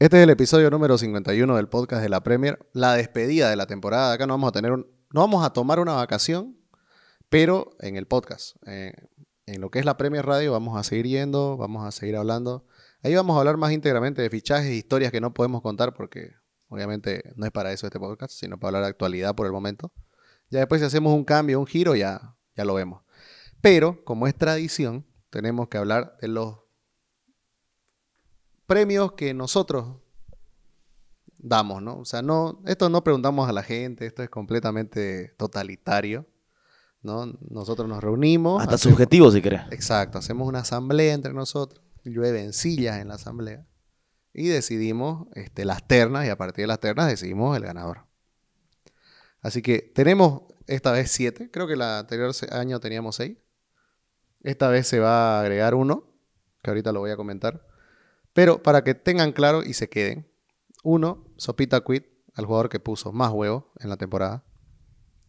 Este es el episodio número 51 del podcast de la Premier, la despedida de la temporada. Acá no vamos a tener un, no vamos a tomar una vacación, pero en el podcast, eh, en lo que es la Premier Radio, vamos a seguir yendo, vamos a seguir hablando. Ahí vamos a hablar más íntegramente de fichajes e historias que no podemos contar porque obviamente no es para eso este podcast, sino para hablar de actualidad por el momento. Ya después si hacemos un cambio, un giro, ya, ya lo vemos. Pero, como es tradición, tenemos que hablar de los premios que nosotros damos, ¿no? O sea, no, esto no preguntamos a la gente, esto es completamente totalitario, ¿no? Nosotros nos reunimos. Hasta subjetivo, si querés. Exacto, hacemos una asamblea entre nosotros, llueven sillas en la asamblea y decidimos este, las ternas y a partir de las ternas decidimos el ganador. Así que tenemos esta vez siete, creo que el anterior año teníamos seis. Esta vez se va a agregar uno, que ahorita lo voy a comentar. Pero para que tengan claro y se queden, uno, Sopita Quit, al jugador que puso más huevos en la temporada.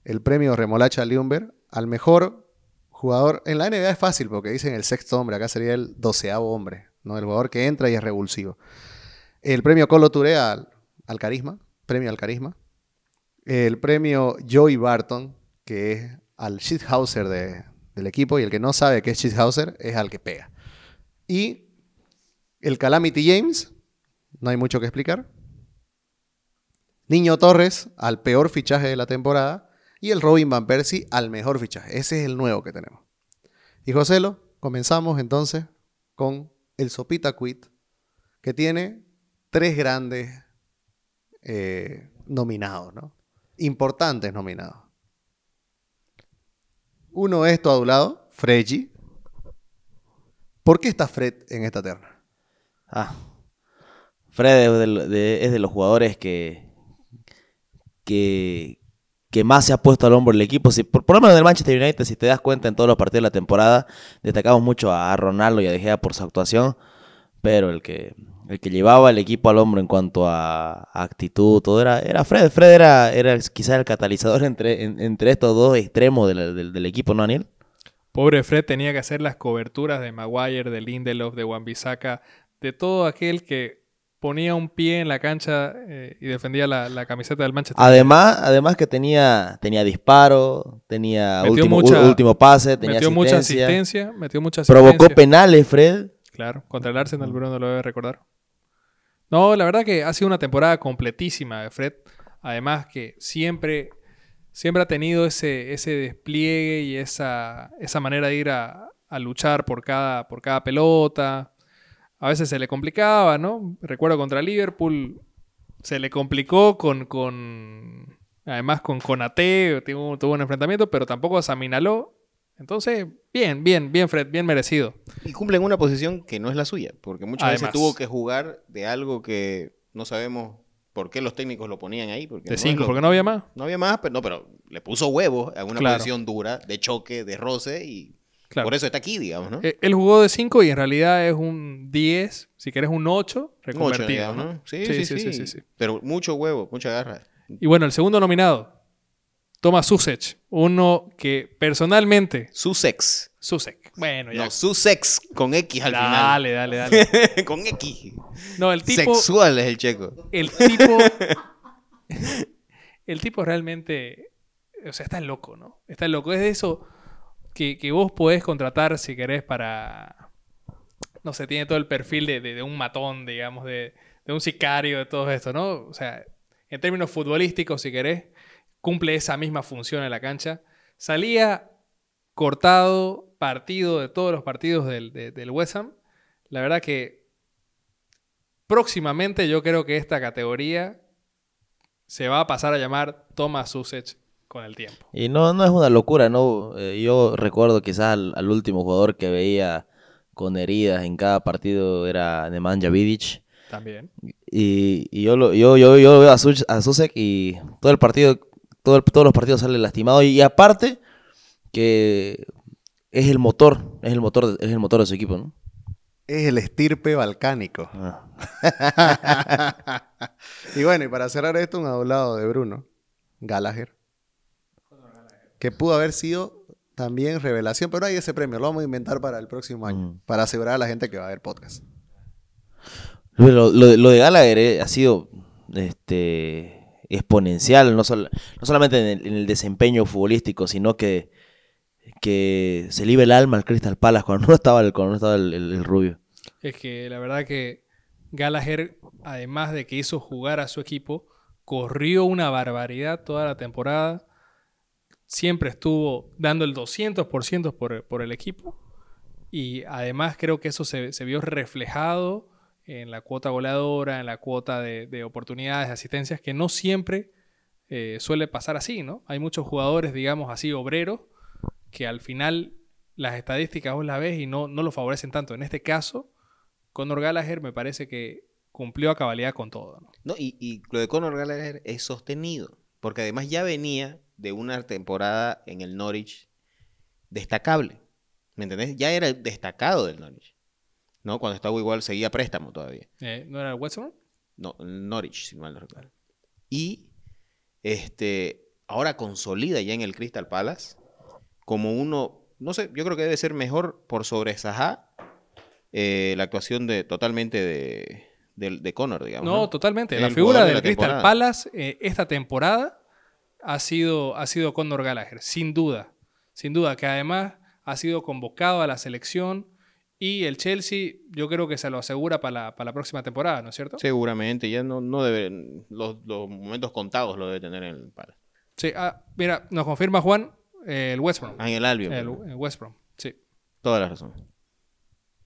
El premio Remolacha Liumber al mejor jugador. En la NBA es fácil porque dicen el sexto hombre, acá sería el doceavo hombre, ¿no? El jugador que entra y es revulsivo. El premio Colo Touré al, al carisma, premio al carisma. El premio Joey Barton, que es al shithouser de, del equipo, y el que no sabe qué es shithouser es al que pega. Y el Calamity James, no hay mucho que explicar. Niño Torres al peor fichaje de la temporada y el Robin Van Persie al mejor fichaje. Ese es el nuevo que tenemos. Y Joselo, comenzamos entonces con el Sopita Quit, que tiene tres grandes eh, nominados, ¿no? Importantes nominados. Uno es tu adulado, Freddy. ¿Por qué está Fred en esta terna? Ah, Fred es de, los jugadores que, que, que más se ha puesto al hombro el equipo. Si, por, lo menos en el Manchester United, si te das cuenta en todos los partidos de la temporada, destacamos mucho a Ronaldo y a De Gea por su actuación, pero el que, el que llevaba el equipo al hombro en cuanto a, actitud, todo era, era Fred. Fred era, era quizás el catalizador entre, en- entre estos dos extremos del, del- del equipo, ¿no, Daniel? Pobre Fred tenía que hacer las coberturas de Maguire, de Lindelof, de Wan-Bissaka, de todo aquel que ponía un pie en la cancha eh, y defendía la, la camiseta del Manchester. Además, además que tenía, tenía disparo, tenía Metió último, mucha- último pase, tenía metió mucha asistencia, asistencia, metió mucha asistencia. provocó penales, Fred. Claro, contra el Arsenal, Bruno lo debe recordar. No, la verdad que ha sido una temporada completísima de Fred. Además que siempre, siempre ha tenido ese, ese despliegue y esa, esa manera de ir a, a luchar por cada, por cada pelota. A veces se le complicaba, ¿no? Recuerdo contra Liverpool, se le complicó con, con además con Conate, tuvo, tuvo un enfrentamiento, pero tampoco se aminaló. Entonces, bien, bien, bien Fred, bien merecido. Y cumple en una posición que no es la suya, porque muchas Además. veces tuvo que jugar de algo que no sabemos por qué los técnicos lo ponían ahí. Porque De no es 5, lo- porque no había más. no había más, pero, no, pero le puso huevos a una Claro. posición dura, de choque, de roce, y Claro. por eso está aquí, digamos, ¿no? Eh, Él jugó de 5 y en realidad es un 10, si querés un 8, Un ocho, reconvertido. digamos, ¿no? ¿no? Sí sí sí, sí, sí. Pero mucho huevo, mucha garra. Y bueno, el segundo nominado, Thomas Susek, uno que personalmente, Sussex. Susek, bueno, ya. No, Sussex con X al dale, dale, dale. final. con X. No, el tipo, Sexual es el checo. el tipo, el tipo realmente, o sea, está loco, ¿no? Está loco. Es de eso que, vos podés contratar si querés para, no sé, tiene todo el perfil de, un matón, digamos, de, un sicario, de todo esto, ¿no? O sea, en términos futbolísticos, si querés, cumple esa misma función en la cancha. Salía cortado, partido de todos los partidos del, de- del West Ham. La verdad que próximamente yo creo que esta categoría se va a pasar a llamar Thomas Susech con el tiempo. Y no, no es una locura, ¿no? Eh, yo recuerdo quizás al, al último jugador que veía con heridas en cada partido era Nemanja Vidic. También. Y, y yo, lo, yo, yo, yo veo a, Sus- a Susek y todo el partido, todo el- todos los partidos sale lastimado. Y, aparte que es el motor, es el motor, de- es el motor de su equipo, ¿no? Es el estirpe balcánico. Ah. y bueno, y para cerrar esto, un hablado de Bruno Gallagher. Que pudo haber sido también revelación, pero no hay ese premio. Lo vamos a inventar para el próximo año. Mm. Para asegurar a la gente que va a ver podcast. Lo, lo- lo de Gallagher eh, ha sido este, exponencial, no, sol- no solamente en el, en el desempeño futbolístico, sino que, que se libe el alma al Crystal Palace cuando no estaba el, cuando no estaba el, el- el rubio. Es que la verdad que Gallagher, además de que hizo jugar a su equipo, corrió una barbaridad toda la temporada. Siempre estuvo dando el 200% por, por el equipo. Y además creo que eso se, se vio reflejado en la cuota goleadora, en la cuota de, de oportunidades, de asistencias, que no siempre eh, suele pasar así, ¿no? Hay muchos jugadores, digamos así, obreros, que al final las estadísticas vos las ves y no, no lo favorecen tanto. En este caso, Conor Gallagher me parece que cumplió a cabalidad con todo. ¿no? Y, y lo de Conor Gallagher es sostenido, porque además ya venía de una temporada en el Norwich destacable. ¿Me entendés? Ya era el destacado del Norwich. ¿No? Cuando estaba igual seguía préstamo todavía. Eh, ¿No era el West Brom? No, Norwich, si mal no recuerdo. Y este, ahora consolida ya en el Crystal Palace como uno, no sé, yo creo que debe ser mejor por sobre Zaha eh, la actuación de totalmente de, de, de Conor, digamos. No, totalmente. El La figura de del la Crystal. Palace eh, esta temporada ha sido, ha sido Conor Gallagher, sin duda. Sin duda, que además ha sido convocado a la selección y el Chelsea yo creo que se lo asegura para la, para la próxima temporada, ¿no es cierto? Seguramente, ya no, no debe, los, los momentos contados lo debe tener en el Palace. Sí, ah, mira, nos confirma Juan eh, el West Brom. Ah, en el Albion. El, el West Brom, sí. Toda la razón.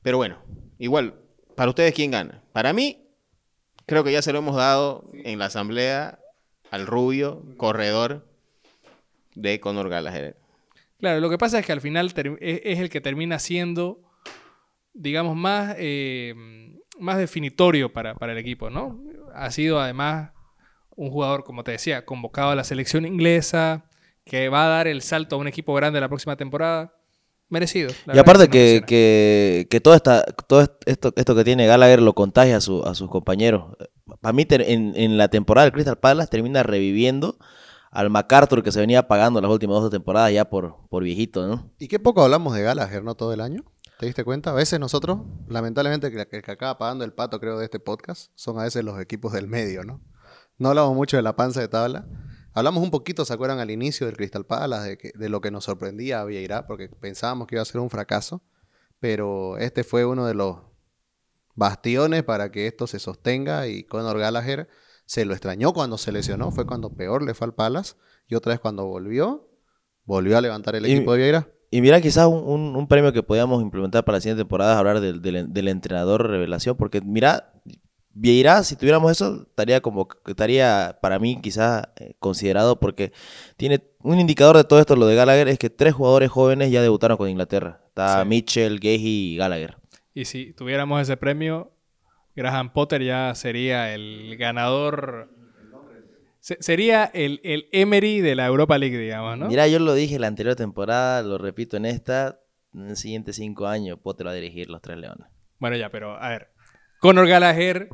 Pero bueno, igual, para ustedes, ¿quién gana? Para mí, creo que ya se lo hemos dado en la asamblea al rubio corredor de Conor Gallagher. Claro, lo que pasa es que al final es, es el que termina siendo, digamos, más, eh, más definitorio para, para el equipo, ¿no? Ha sido además un jugador, como te decía, convocado a la selección inglesa, que va a dar el salto a un equipo grande la próxima temporada. Merecido. la y aparte que, que, que todo, esta, todo est- esto, esto que tiene Gallagher lo contagia a, su- a sus compañeros. Para mí, en, en la temporada del Crystal Palace termina reviviendo al MacArthur que se venía pagando las últimas dos temporadas ya por, por viejito, ¿no? Y qué poco hablamos de Gallagher, ¿no? Todo el año. ¿Te diste cuenta? A veces nosotros, lamentablemente, que el que acaba pagando el pato, creo, de este podcast, son a veces los equipos del medio, ¿no? No hablamos mucho de la panza de tabla. Hablamos un poquito, ¿se acuerdan? Al inicio del Crystal Palace, de, que- de lo que nos sorprendía a Vieira, porque pensábamos que iba a ser un fracaso. Pero este fue uno de los bastiones para que esto se sostenga y Conor Gallagher se lo extrañó cuando se lesionó, fue cuando peor le fue al Palace y otra vez cuando volvió, volvió a levantar el Y- equipo de Vieira. Y mira, quizás un, un- un premio que podíamos implementar para la siguiente temporada es hablar del, del- del entrenador revelación, porque mira, Vieira, si tuviéramos eso, estaría como estaría para mí quizás eh, considerado porque tiene un indicador de todo esto, lo de Gallagher, es que tres jugadores jóvenes ya debutaron con Inglaterra. Está Sí. Mitchell, Gehi y Gallagher. Y si tuviéramos ese premio, Graham Potter ya sería el ganador. Se- sería el, el Emery de la Europa League, digamos, ¿no? Mira, yo lo dije la anterior temporada, lo repito en esta, en los siguientes cinco años, Potter va a dirigir los Tres Leones. Bueno, ya, pero a ver. Conor Gallagher,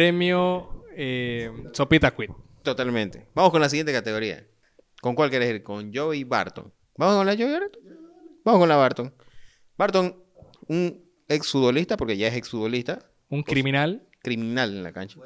premio eh, Sopita Quid. Totalmente. Vamos con la siguiente categoría. ¿Con cuál querés ir? Con Joey Barton. ¿Vamos con la Joey Barton? Vamos con la Barton. Barton, un ex futbolista, porque ya es ex futbolista, Un criminal. criminal en la cancha.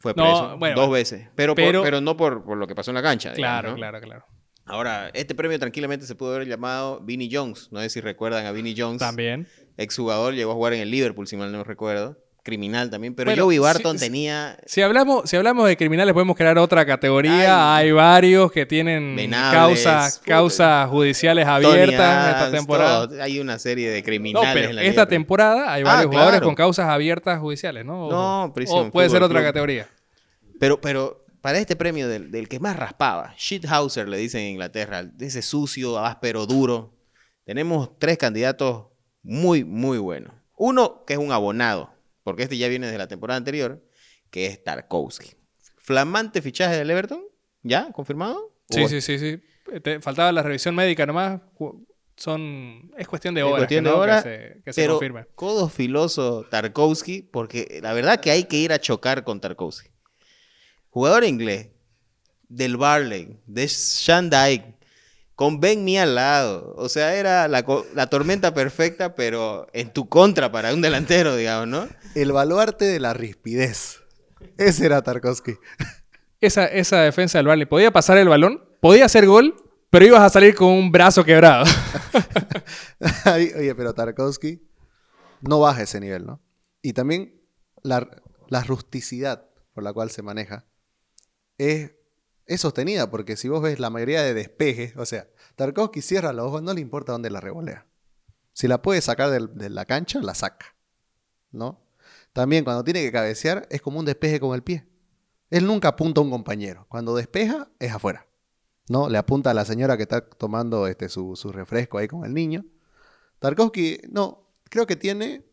Fue preso bueno, dos veces. Pero, por- pero- pero no por, por lo que pasó en la cancha. digamos, Claro, ¿no? claro, claro. Ahora, este premio tranquilamente se pudo haber llamado Vinnie Jones. No sé si recuerdan a Vinnie Jones. También. Exjugador, llegó a jugar en el Liverpool, si mal no recuerdo. Criminal también. Pero Bueno, Joey Barton tenía Si hablamos, si hablamos de criminales, podemos crear otra categoría. Ay. Hay varios que tienen Venables, causas, causas judiciales Tony abiertas esta Adams, temporada. todo. Hay una serie de No, criminales pero en la esta temporada hay Ah, varios jugadores claro. con causas abiertas judiciales, ¿no? No, prisión, o puede ser otra club. categoría. Pero, pero para este premio del, del que más raspaba, Shithouser le dicen en Inglaterra, ese sucio, áspero, duro, tenemos tres candidatos muy, muy buenos. Uno que es un abonado, porque este ya viene de la temporada anterior, que es Tarkovsky. Flamante fichaje del Everton, ¿ya? ¿Confirmado? Sí, ¿O- sí, sí, sí. Te faltaba la revisión médica nomás. Son, es cuestión de Es horas, cuestión que, de ¿no? horas, que se, que se Pero confirme. codo filoso Tarkovsky, porque la verdad que hay que ir a chocar con Tarkovsky. Jugador inglés del Barley, de Shandike, con Ben Mee al lado. O sea, era la, la tormenta perfecta, pero en tu contra para un delantero, digamos, ¿no? El baluarte de la rispidez. Ese era Tarkovsky. Esa, esa defensa del Barley. Podía pasar el balón, podía hacer gol, pero ibas a salir con un brazo quebrado. Oye, pero Tarkovsky no baja ese nivel, ¿no? Y también la, la rusticidad por la cual se maneja es, es sostenida, porque si vos ves la mayoría de despejes, o sea, Tarkovsky cierra los ojos, no le importa dónde la revolea. Si la puede sacar del- de la cancha, la saca, ¿no? También cuando tiene que cabecear es como un despeje con el pie. Él nunca apunta a un compañero. Cuando despeja es afuera. ¿No? Le apunta a la señora que está tomando este, su, refresco ahí con el niño. Tarkovsky, no, creo que tiene.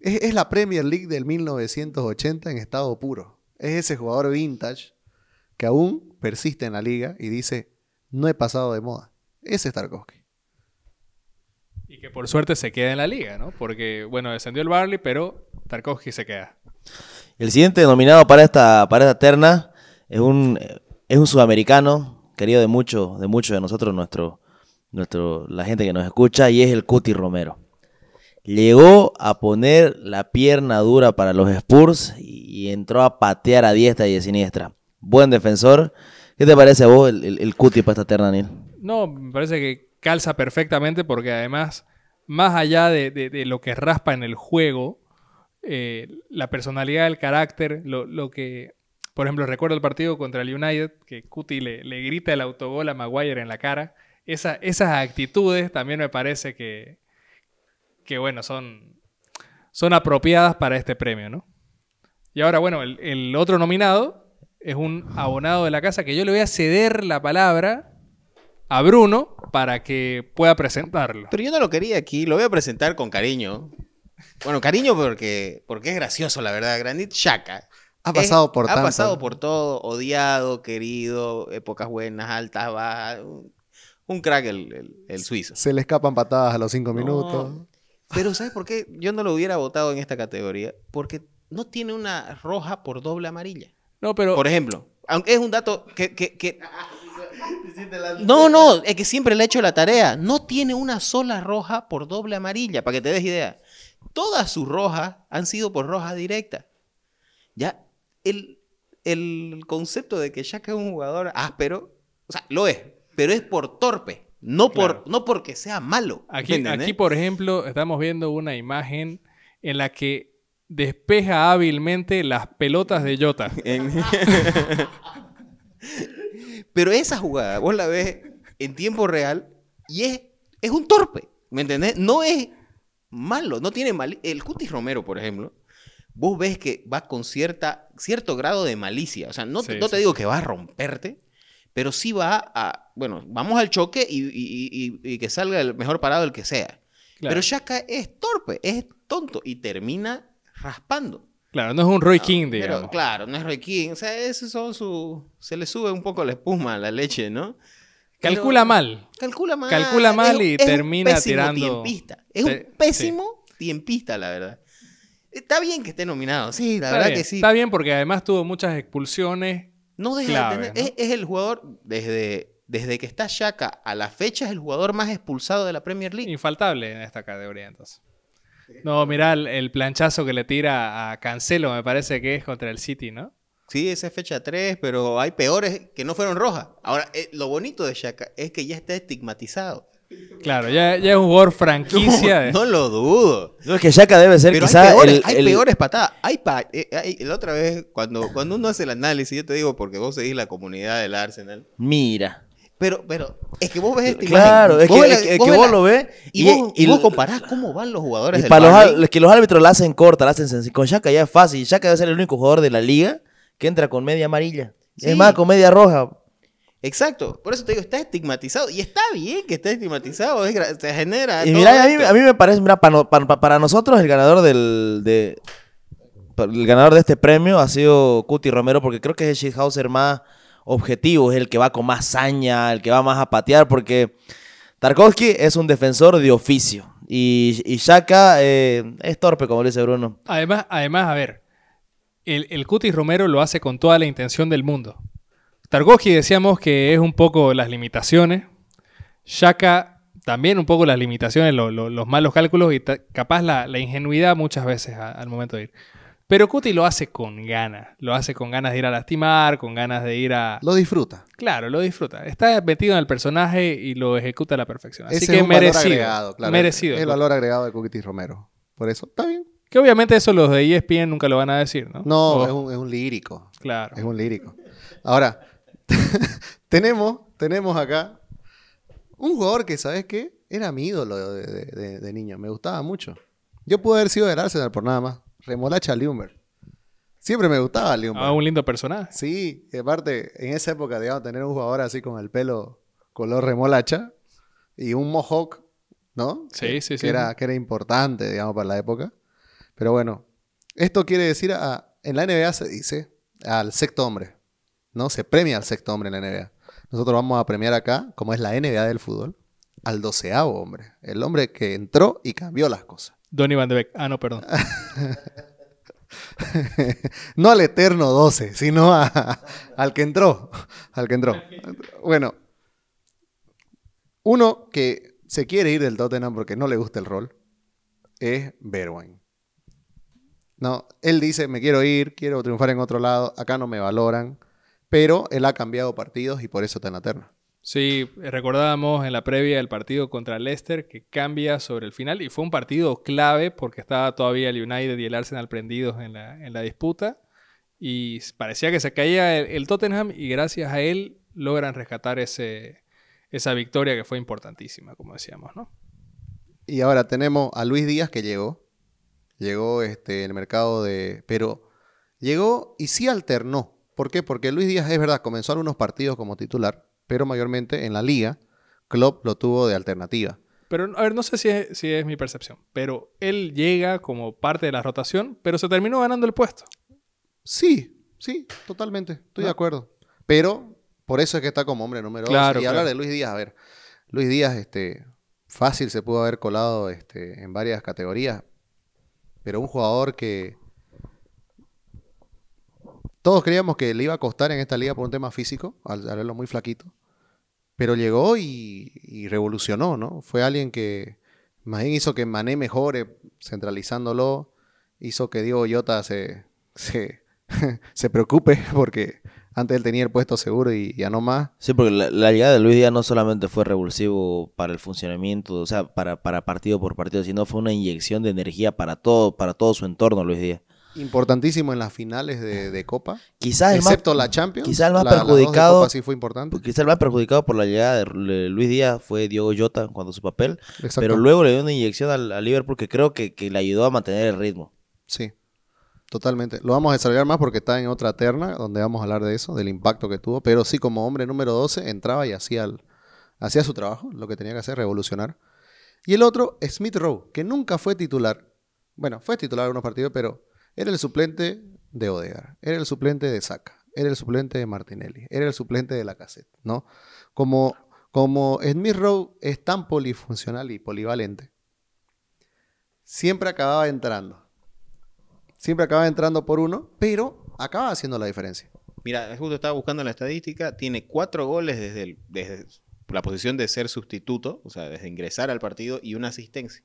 Es, es la Premier League del 1980 en estado puro. Es ese jugador vintage que aún persiste en la liga y dice: No he pasado de moda. Ese es Tarkovsky. Y que por suerte se queda en la liga, ¿no? Porque, bueno, descendió el Barley, pero Tarkovsky se queda. El siguiente nominado para esta, para esta terna es un, es un sudamericano, querido de muchos de, muchos de nosotros, nuestro, nuestro, la gente que nos escucha, y es el Cuti Romero. Llegó a poner la pierna dura para los Spurs y entró a patear a diestra y de siniestra. Buen defensor. ¿Qué te parece a vos el, el- el Cuti para esta terna, Neil? No, me parece que calza perfectamente porque además, más allá de, lo que raspa en el juego, eh, la personalidad del carácter, lo, lo que, por ejemplo, recuerdo el partido contra el United, que Cuti le, grita el autogol a Maguire en la cara. Esa- esas actitudes también me parece que, que bueno, son, son apropiadas para este premio, ¿no? Y ahora, bueno, el, el otro nominado es un abonado de la casa que yo le voy a ceder la palabra a Bruno para que pueda presentarlo. Pero yo no lo quería aquí, lo voy a presentar con cariño. Bueno, cariño porque, porque es gracioso, la verdad. Granit Xhaka. Ha pasado Es- por Ha tanto. pasado por todo, odiado, querido, épocas buenas, altas, bajas. Un, un crack el, el- el suizo. Se le escapan patadas a los cinco No. minutos. Pero ¿sabes por qué yo no lo hubiera votado en esta categoría? Porque no tiene una roja por doble amarilla. No, pero Por ejemplo, aunque es un dato que... que- que- No, no, es que siempre le he hecho la tarea. No tiene una sola roja por doble amarilla, para que te des idea. Todas sus rojas han sido por roja directa. Ya, el, el concepto de que Shaka es un jugador áspero, o sea, lo es, pero es por torpe, no, Claro. por, no porque sea malo. aquí, aquí, por ejemplo, estamos viendo una imagen en la que despeja hábilmente las pelotas de Jota. Pero esa jugada, vos la ves en tiempo real y es, es un torpe, ¿me entendés? No es malo, no tiene mal. El Cutis Romero, por ejemplo, vos ves que va con cierta, cierto grado de malicia. O sea, no, Sí, no te sí, digo sí. que va a romperte, pero sí va a, bueno, vamos al choque y, y- y- y que salga el mejor parado el que sea. Claro, Pero Shaka es torpe, es tonto y termina raspando. Claro, no es un Roy No, King, pero, digamos. claro, no es Roy King. O sea, esos son su. Se le sube un poco la espuma a la leche, ¿no? Calcula Pero- mal. Calcula mal. Calcula mal y Es un termina pésimo tirando- Tiempista. Es un pésimo tiempista, la verdad. Está bien que esté nominado, sí, la Está verdad bien, que sí. Está bien porque además tuvo muchas expulsiones. No deja clave, de tener. ¿no? Es, es el jugador, desde, desde que está Shaka a la fecha, es el jugador más expulsado de la Premier League. Infaltable en esta categoría, entonces. No, mirá el, el planchazo que le tira a Cancelo, me parece que es contra el City, ¿no? Sí, esa es fecha 3, pero hay peores que no fueron rojas. Ahora, eh, lo bonito de Shaka es que ya está estigmatizado. Claro, ya, ya es un jugador franquicia. de- No lo dudo. No, es que Shaka debe ser Pero hay quizá peores, el, hay el- peores patadas. Hay pa- eh, hay- la otra vez, cuando, cuando uno hace el análisis, yo te digo porque vos seguís la comunidad del Arsenal. Mira. Pero, pero, es que vos ves esta Claro, imagen, es vos que, ves es que- vos que ves vos la- lo ves Y, vos, y- vos comparás cómo van los jugadores y del para los, es que los árbitros la hacen corta, la hacen sencilla. Con Shaka ya es fácil. Shaka debe ser el único jugador de la liga que entra con media amarilla. Sí. Es más, con media roja. Exacto, por eso te digo, está estigmatizado. Y está bien que esté estigmatizado, es se genera. Y mira, a mí, a mí me parece, mira, para, no- para- para nosotros el ganador del de, el ganador de este premio ha sido Cuti Romero porque creo que es el shithouser más objetivo, es el que va con más saña, el que va más a patear porque Tarkovsky es un defensor de oficio y, y Shaka eh, es torpe, como dice Bruno. Además, además, a ver, el, el Cutis Romero lo hace con toda la intención del mundo. Tarkovsky decíamos que es un poco las limitaciones. Shaka también un poco las limitaciones, lo- lo- los malos cálculos y capaz la, ingenuidad muchas veces al momento de ir. Pero Cuti lo hace con ganas, lo hace con ganas de ir a lastimar, con ganas de ir a... Lo disfruta. Claro, lo disfruta. Está metido en el personaje y lo ejecuta a la perfección. Así Ese que es un valor merecido. agregado, claro. merecido. El, el valor agregado de Cuquitis Romero. Por eso, está bien. Que obviamente eso los de ESPN nunca lo van a decir, ¿no? No, O- es, un, es un lírico. Claro. Es un lírico. Ahora, tenemos, tenemos acá un jugador que, ¿sabes qué? Era mi ídolo de, de- de- de niño. Me gustaba mucho. Yo pude haber sido del Arsenal por nada más. Remolacha Lumber. Siempre me gustaba Lumber. Ah, un lindo personaje. Sí, y aparte, en esa época, digamos, tener un jugador así con el pelo color remolacha y un mohawk, ¿no? Sí, sí, que sí. Era, que era importante, digamos, para la época. Pero bueno, esto quiere decir, a- en la NBA se dice al sexto hombre, ¿no? Se premia al sexto hombre en la NBA. Nosotros vamos a premiar acá, como es la NBA del fútbol, al doceavo hombre. El hombre que entró y cambió las cosas. Donny Van de Beek. Ah, no, perdón. no al eterno 12, sino al que entró. Al que entró. Bueno, uno que se quiere ir del Tottenham porque no le gusta el rol es Berwijn. No, él dice, me quiero ir, quiero triunfar en otro lado, acá no me valoran, pero él ha cambiado partidos y por eso está en la terna. Sí, recordábamos en la previa el partido contra Leicester que cambia sobre el final y fue un partido clave porque estaba todavía el United y el Arsenal prendidos en la, en la disputa y parecía que se caía el, Tottenham y gracias a él logran rescatar ese, esa victoria que fue importantísima, como decíamos, ¿no? Y ahora tenemos a Luis Díaz que llegó. Llegó este, el mercado de. Pero llegó y sí alternó. ¿Por qué? Porque Luis Díaz es verdad, comenzó algunos partidos como titular, pero mayormente en la liga, Klopp lo tuvo de alternativa. Pero, a ver, no sé si es, si es mi percepción, pero él llega como parte de la rotación, pero se terminó ganando el puesto. Sí, sí, totalmente. Estoy de ¿No? acuerdo. Pero por eso es que está como hombre número Claro, 12. Y hablar de Luis Díaz, a ver. Luis Díaz, este, fácil se pudo haber colado este, en varias categorías. Pero un jugador que. Todos creíamos que le iba a costar en esta liga por un tema físico, al, al verlo muy flaquito. Pero llegó y, revolucionó, ¿no? Fue alguien que más bien hizo que Mané mejore centralizándolo. Hizo que Diego Yota se, se, se preocupe porque antes él tenía el puesto seguro y ya no más. Sí, porque la, la llegada de Luis Díaz no solamente fue revulsivo para el funcionamiento, o sea, para, para partido por partido, sino fue una inyección de energía para todo, para todo su entorno, Luis Díaz. Importantísimo en las finales de, de Copa. Quizás el, más, excepto la Champions. quizá el más la- perjudicado- Copa sí fue importante. quizá el más perjudicado por la llegada de Luis Díaz fue Diego Jota cuando su papel, Exacto. pero luego le dio una inyección al, al Liverpool que creo que, que le ayudó a mantener el ritmo. Sí, totalmente. Lo vamos a desarrollar más porque está en otra terna donde vamos a hablar de eso, del impacto que tuvo. Pero sí, como hombre número 12, entraba y hacía, hacía su trabajo, lo que tenía que hacer, revolucionar. Y el otro, Smith Rowe, que nunca fue titular. Bueno, fue titular en unos partidos, pero era el suplente de Odegaard, era el suplente de Saka, era el suplente de Martinelli, era el suplente de la cassette, ¿no? Como, como Smith Rowe es tan polifuncional y polivalente, siempre acababa entrando. Siempre acababa entrando por uno, pero acaba haciendo la diferencia. Mira, justo estaba buscando la estadística. Tiene cuatro goles desde, desde la posición de ser sustituto, o sea, desde ingresar al partido y una asistencia.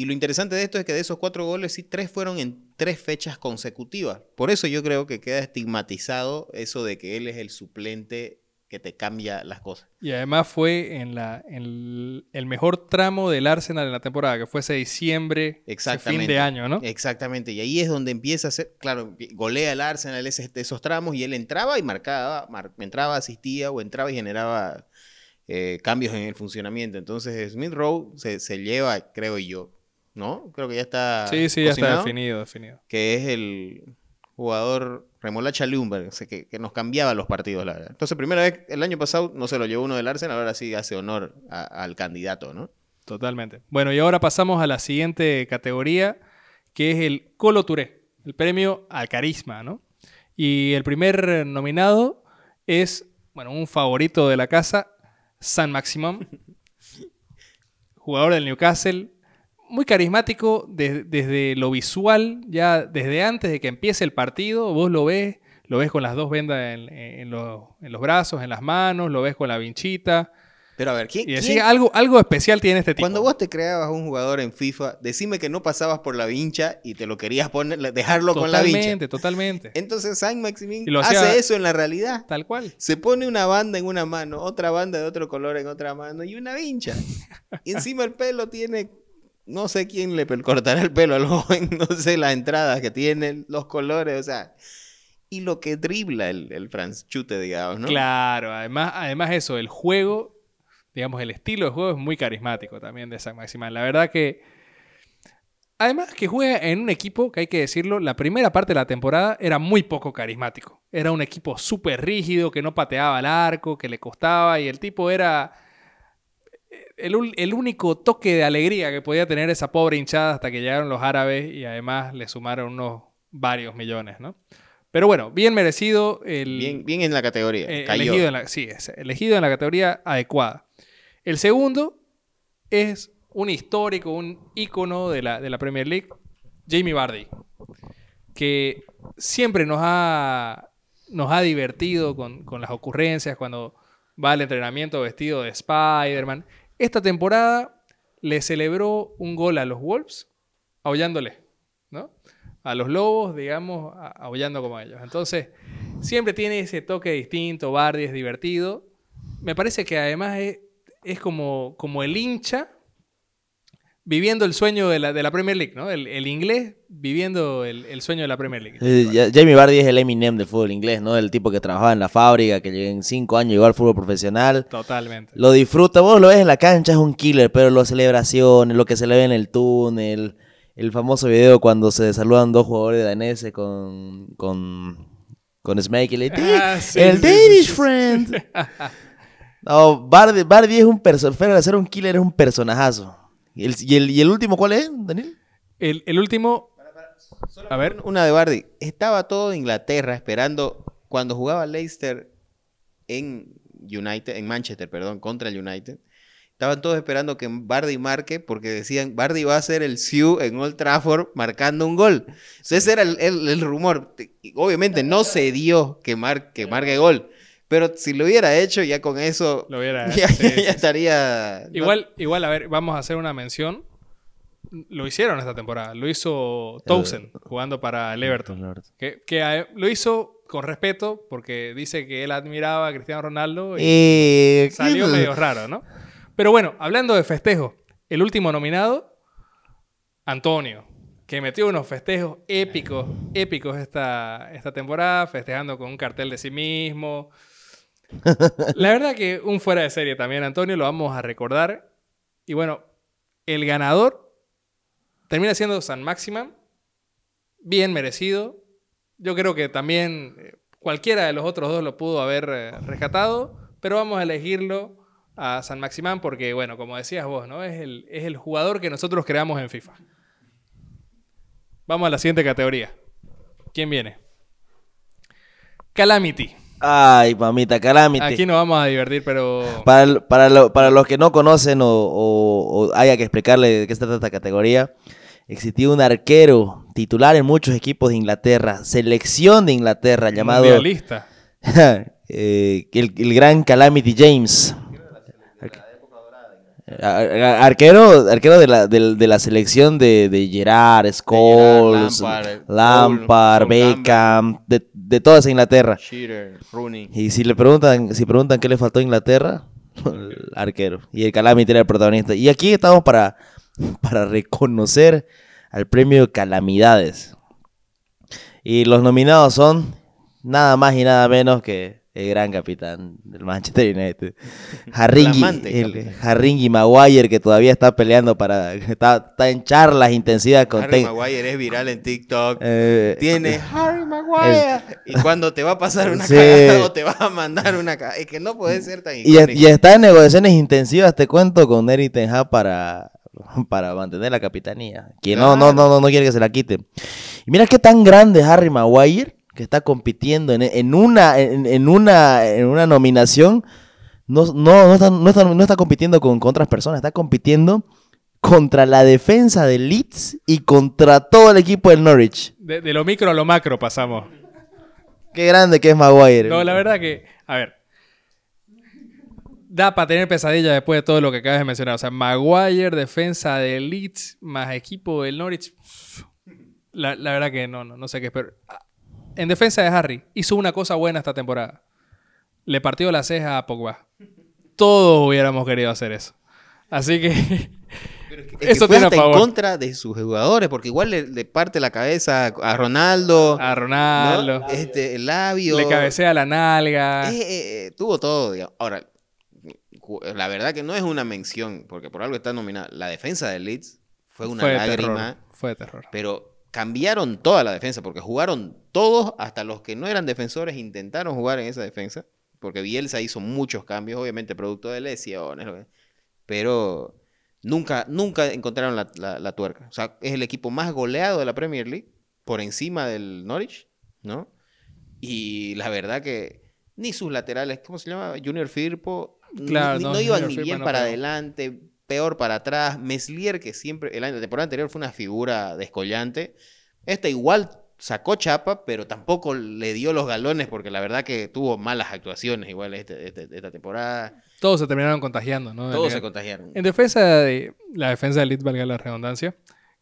Y lo interesante de esto es que de esos cuatro goles, sí, tres fueron en tres fechas consecutivas. Por eso yo creo que queda estigmatizado eso de que él es el suplente que te cambia las cosas. Y además fue en, la, en el, mejor tramo del Arsenal en la temporada, que fue ese diciembre, ese Exactamente. fin de año, ¿no? Exactamente. Y ahí es donde empieza a ser, claro, golea el Arsenal ese- esos tramos y él entraba y marcaba, mar- entraba, asistía o entraba y generaba eh, cambios en el funcionamiento. Entonces Smith Rowe se, se lleva, creo yo, ¿no? Creo que ya está. sí, sí, ya está definido, definido. Que es el jugador Remolacha Lumber, o sea, que, que nos cambiaba los partidos, la verdad. Entonces, primera vez, el año pasado no se lo llevó uno del Arsenal, ahora sí hace honor a- al candidato, ¿no? Totalmente. Bueno, y ahora pasamos a la siguiente categoría, que es el Colo Touré, el premio al carisma, ¿no? Y el primer nominado es, bueno, un favorito de la casa, San Maximum, jugador del Newcastle, muy carismático de- desde lo visual, ya desde antes de que empiece el partido, vos lo ves, lo ves con las dos vendas en, en los, en los brazos, en las manos, lo ves con la vinchita. Pero a ver, ¿quién, Y quién- decía, algo, algo especial tiene este tipo. cuando vos te creabas un jugador en FIFA, decime que no pasabas por la vincha y te lo querías poner, dejarlo con la vincha. Totalmente, totalmente. Entonces Saint Maximin lo hace hacía- eso en la realidad. Tal cual. Se pone una banda en una mano, otra banda de otro color en otra mano y una vincha. Y encima el pelo tiene, no sé quién le cortará el pelo al joven, no sé las entradas que tiene, los colores, o sea. Y lo que dribla el, el Franchute, digamos, ¿no? Claro, además, además eso, el juego, digamos, el estilo de juego es muy carismático también de San Maximán. La verdad que, además que juega en un equipo, que hay que decirlo, la primera parte de la temporada era muy poco carismático. Era un equipo súper rígido, que no pateaba al arco, que le costaba, y el tipo era el, el único toque de alegría que podía tener esa pobre hinchada hasta que llegaron los árabes y además le sumaron unos varios millones, ¿no? Pero bueno, bien merecido el, Bien, bien en la categoría. eh, cayó. elegido en la, sí, es elegido en la categoría adecuada. El segundo es un histórico, un ícono de la, de la Premier League, Jamie Vardy, que siempre nos ha, nos ha divertido con, con las ocurrencias cuando va al entrenamiento vestido de Spider-Man. Esta temporada le celebró un gol a los Wolves, aullándole, ¿no? A los lobos, digamos, aullando como ellos. Entonces, siempre tiene ese toque distinto, Bardi es divertido. Me parece que además es, es como, como el hincha viviendo el sueño de la, de la Premier League, ¿no? El, el inglés viviendo el, el sueño de la Premier League. Eh, Jamie Vardy es el Eminem del fútbol inglés, ¿no? El tipo que trabajaba en la fábrica, que en cinco años llegó al fútbol profesional. Totalmente. Lo disfruta, vos lo ves en la cancha, es un killer, pero las celebraciones, lo que se le ve en el túnel, el famoso video cuando se saludan dos jugadores daneses con, con, con Smake y le dice, Ah, sí, el sí, Danish sí. friend. No, Bardi, Bardi es un personaje, ser un killer es un personajazo. ¿Y el, y el, y el último cuál es, Daniel? El, el último... A ver, Una de Bardi. Estaba todo Inglaterra esperando cuando jugaba Leicester en United, en Manchester, perdón, contra el United. Estaban todos esperando que Bardi marque porque decían Bardi va a ser el Sioux en Old Trafford marcando un gol. Entonces ese era el, el- el rumor. Obviamente no se dio que, mar- que marque gol. Pero si lo hubiera hecho, ya con eso lo hubiera... ya, sí, ya sí, estaría. no- Igual, igual, a ver, vamos a hacer una mención. Lo hicieron esta temporada. Lo hizo Townsend jugando para el Everton. Que, que a- lo hizo con respeto porque dice que él admiraba a Cristiano Ronaldo y Eh, salió ¿qué- medio raro, ¿no? Pero bueno, hablando de festejo, el último nominado, Antonio, que metió unos festejos épicos, épicos esta, esta temporada, festejando con un cartel de sí mismo. La verdad que un fuera de serie también, Antonio, lo vamos a recordar. Y bueno, el ganador termina siendo San Maximan, bien merecido. Yo creo que también eh, cualquiera de los otros dos lo pudo haber eh, rescatado, pero vamos a elegirlo a San Maximán porque, bueno, como decías vos, ¿no? Es el, es el jugador que nosotros creamos en FIFA. Vamos a la siguiente categoría. ¿Quién viene? Calamity. Ay, mamita, Calamity. Aquí nos vamos a divertir, pero... Para, para, lo- para los que no conocen o, o- o haya que explicarle de qué se trata esta categoría, existía un arquero titular en muchos equipos de Inglaterra, selección de Inglaterra, llamado Mundialista. eh, el, el gran Calamity James. Ar- ar- Arquero, arquero de la, de la selección de, de Gerard, Scholes, Lampard, Lampard, Cole, Beckham, de, de toda esa Inglaterra. Shearer, Rooney. Y si le preguntan, si preguntan qué le faltó a Inglaterra, el arquero. Y el Calamity era el protagonista. Y aquí estamos para, para reconocer al premio Calamidades. Y los nominados son nada más y nada menos que el gran capitán del Manchester United. Harringi, el. Harringi Maguire que todavía está peleando para... Está, está en charlas intensivas con... Harry Maguire es viral en TikTok. eh, Tiene Harry Maguire. Y cuando te va a pasar una Sí. cagada o te va a mandar una cagada. Es que no puede ser tan Y, y está en negociaciones intensivas, te cuento, con Eric Ten Hag para, para mantener la capitanía. Que no, no, no, no, no quiere que se la quite. Y mira qué tan grande es Harry Maguire, que está compitiendo en, en una, en, en una, en una nominación. No, no, no, está, no, está, no está compitiendo con, con otras personas, está compitiendo contra la defensa del Leeds y contra todo el equipo del Norwich. De, de lo micro a lo macro pasamos. Qué grande que es Maguire. No, la verdad que, a ver. da para tener pesadilla después de todo lo que acabas de mencionar. O sea, Maguire, defensa de Leeds, más equipo del Norwich. La, la verdad que no, no, no sé qué espero. En defensa de Harry, hizo una cosa buena esta temporada. Le partió la ceja a Pogba. Todos hubiéramos querido hacer eso. Así que Es Eso que fue tiene hasta en contra de sus jugadores, porque igual le, le parte la cabeza a Ronaldo, a ¿no? Ronaldo este, el labio. le cabecea la nalga. Eh, eh, eh, tuvo todo, digamos. Ahora, la verdad que no es una mención, porque por algo está nominada. La defensa de Leeds fue una fue lágrima, terror. Fue de terror. pero cambiaron toda la defensa, porque jugaron todos, hasta los que no eran defensores, intentaron jugar en esa defensa, porque Bielsa hizo muchos cambios, obviamente producto de lesiones, pero nunca, nunca encontraron la, la- la tuerca. O sea, es el equipo más goleado de la Premier League, por encima del Norwich, ¿no? Y la verdad que ni sus laterales, ¿cómo se llama? Junior Firpo, ni- Claro, ni- no, no, iban Junior ni bien para adelante, peor para atrás. Meslier, que siempre, el año, la temporada anterior fue una figura descollante. Esta igual sacó chapa, pero tampoco le dio los galones, porque la verdad que tuvo malas actuaciones igual este- este- esta temporada. Todos se terminaron contagiando, ¿no? Todos se contagiaron. En defensa de la defensa de Leeds, valga la redundancia,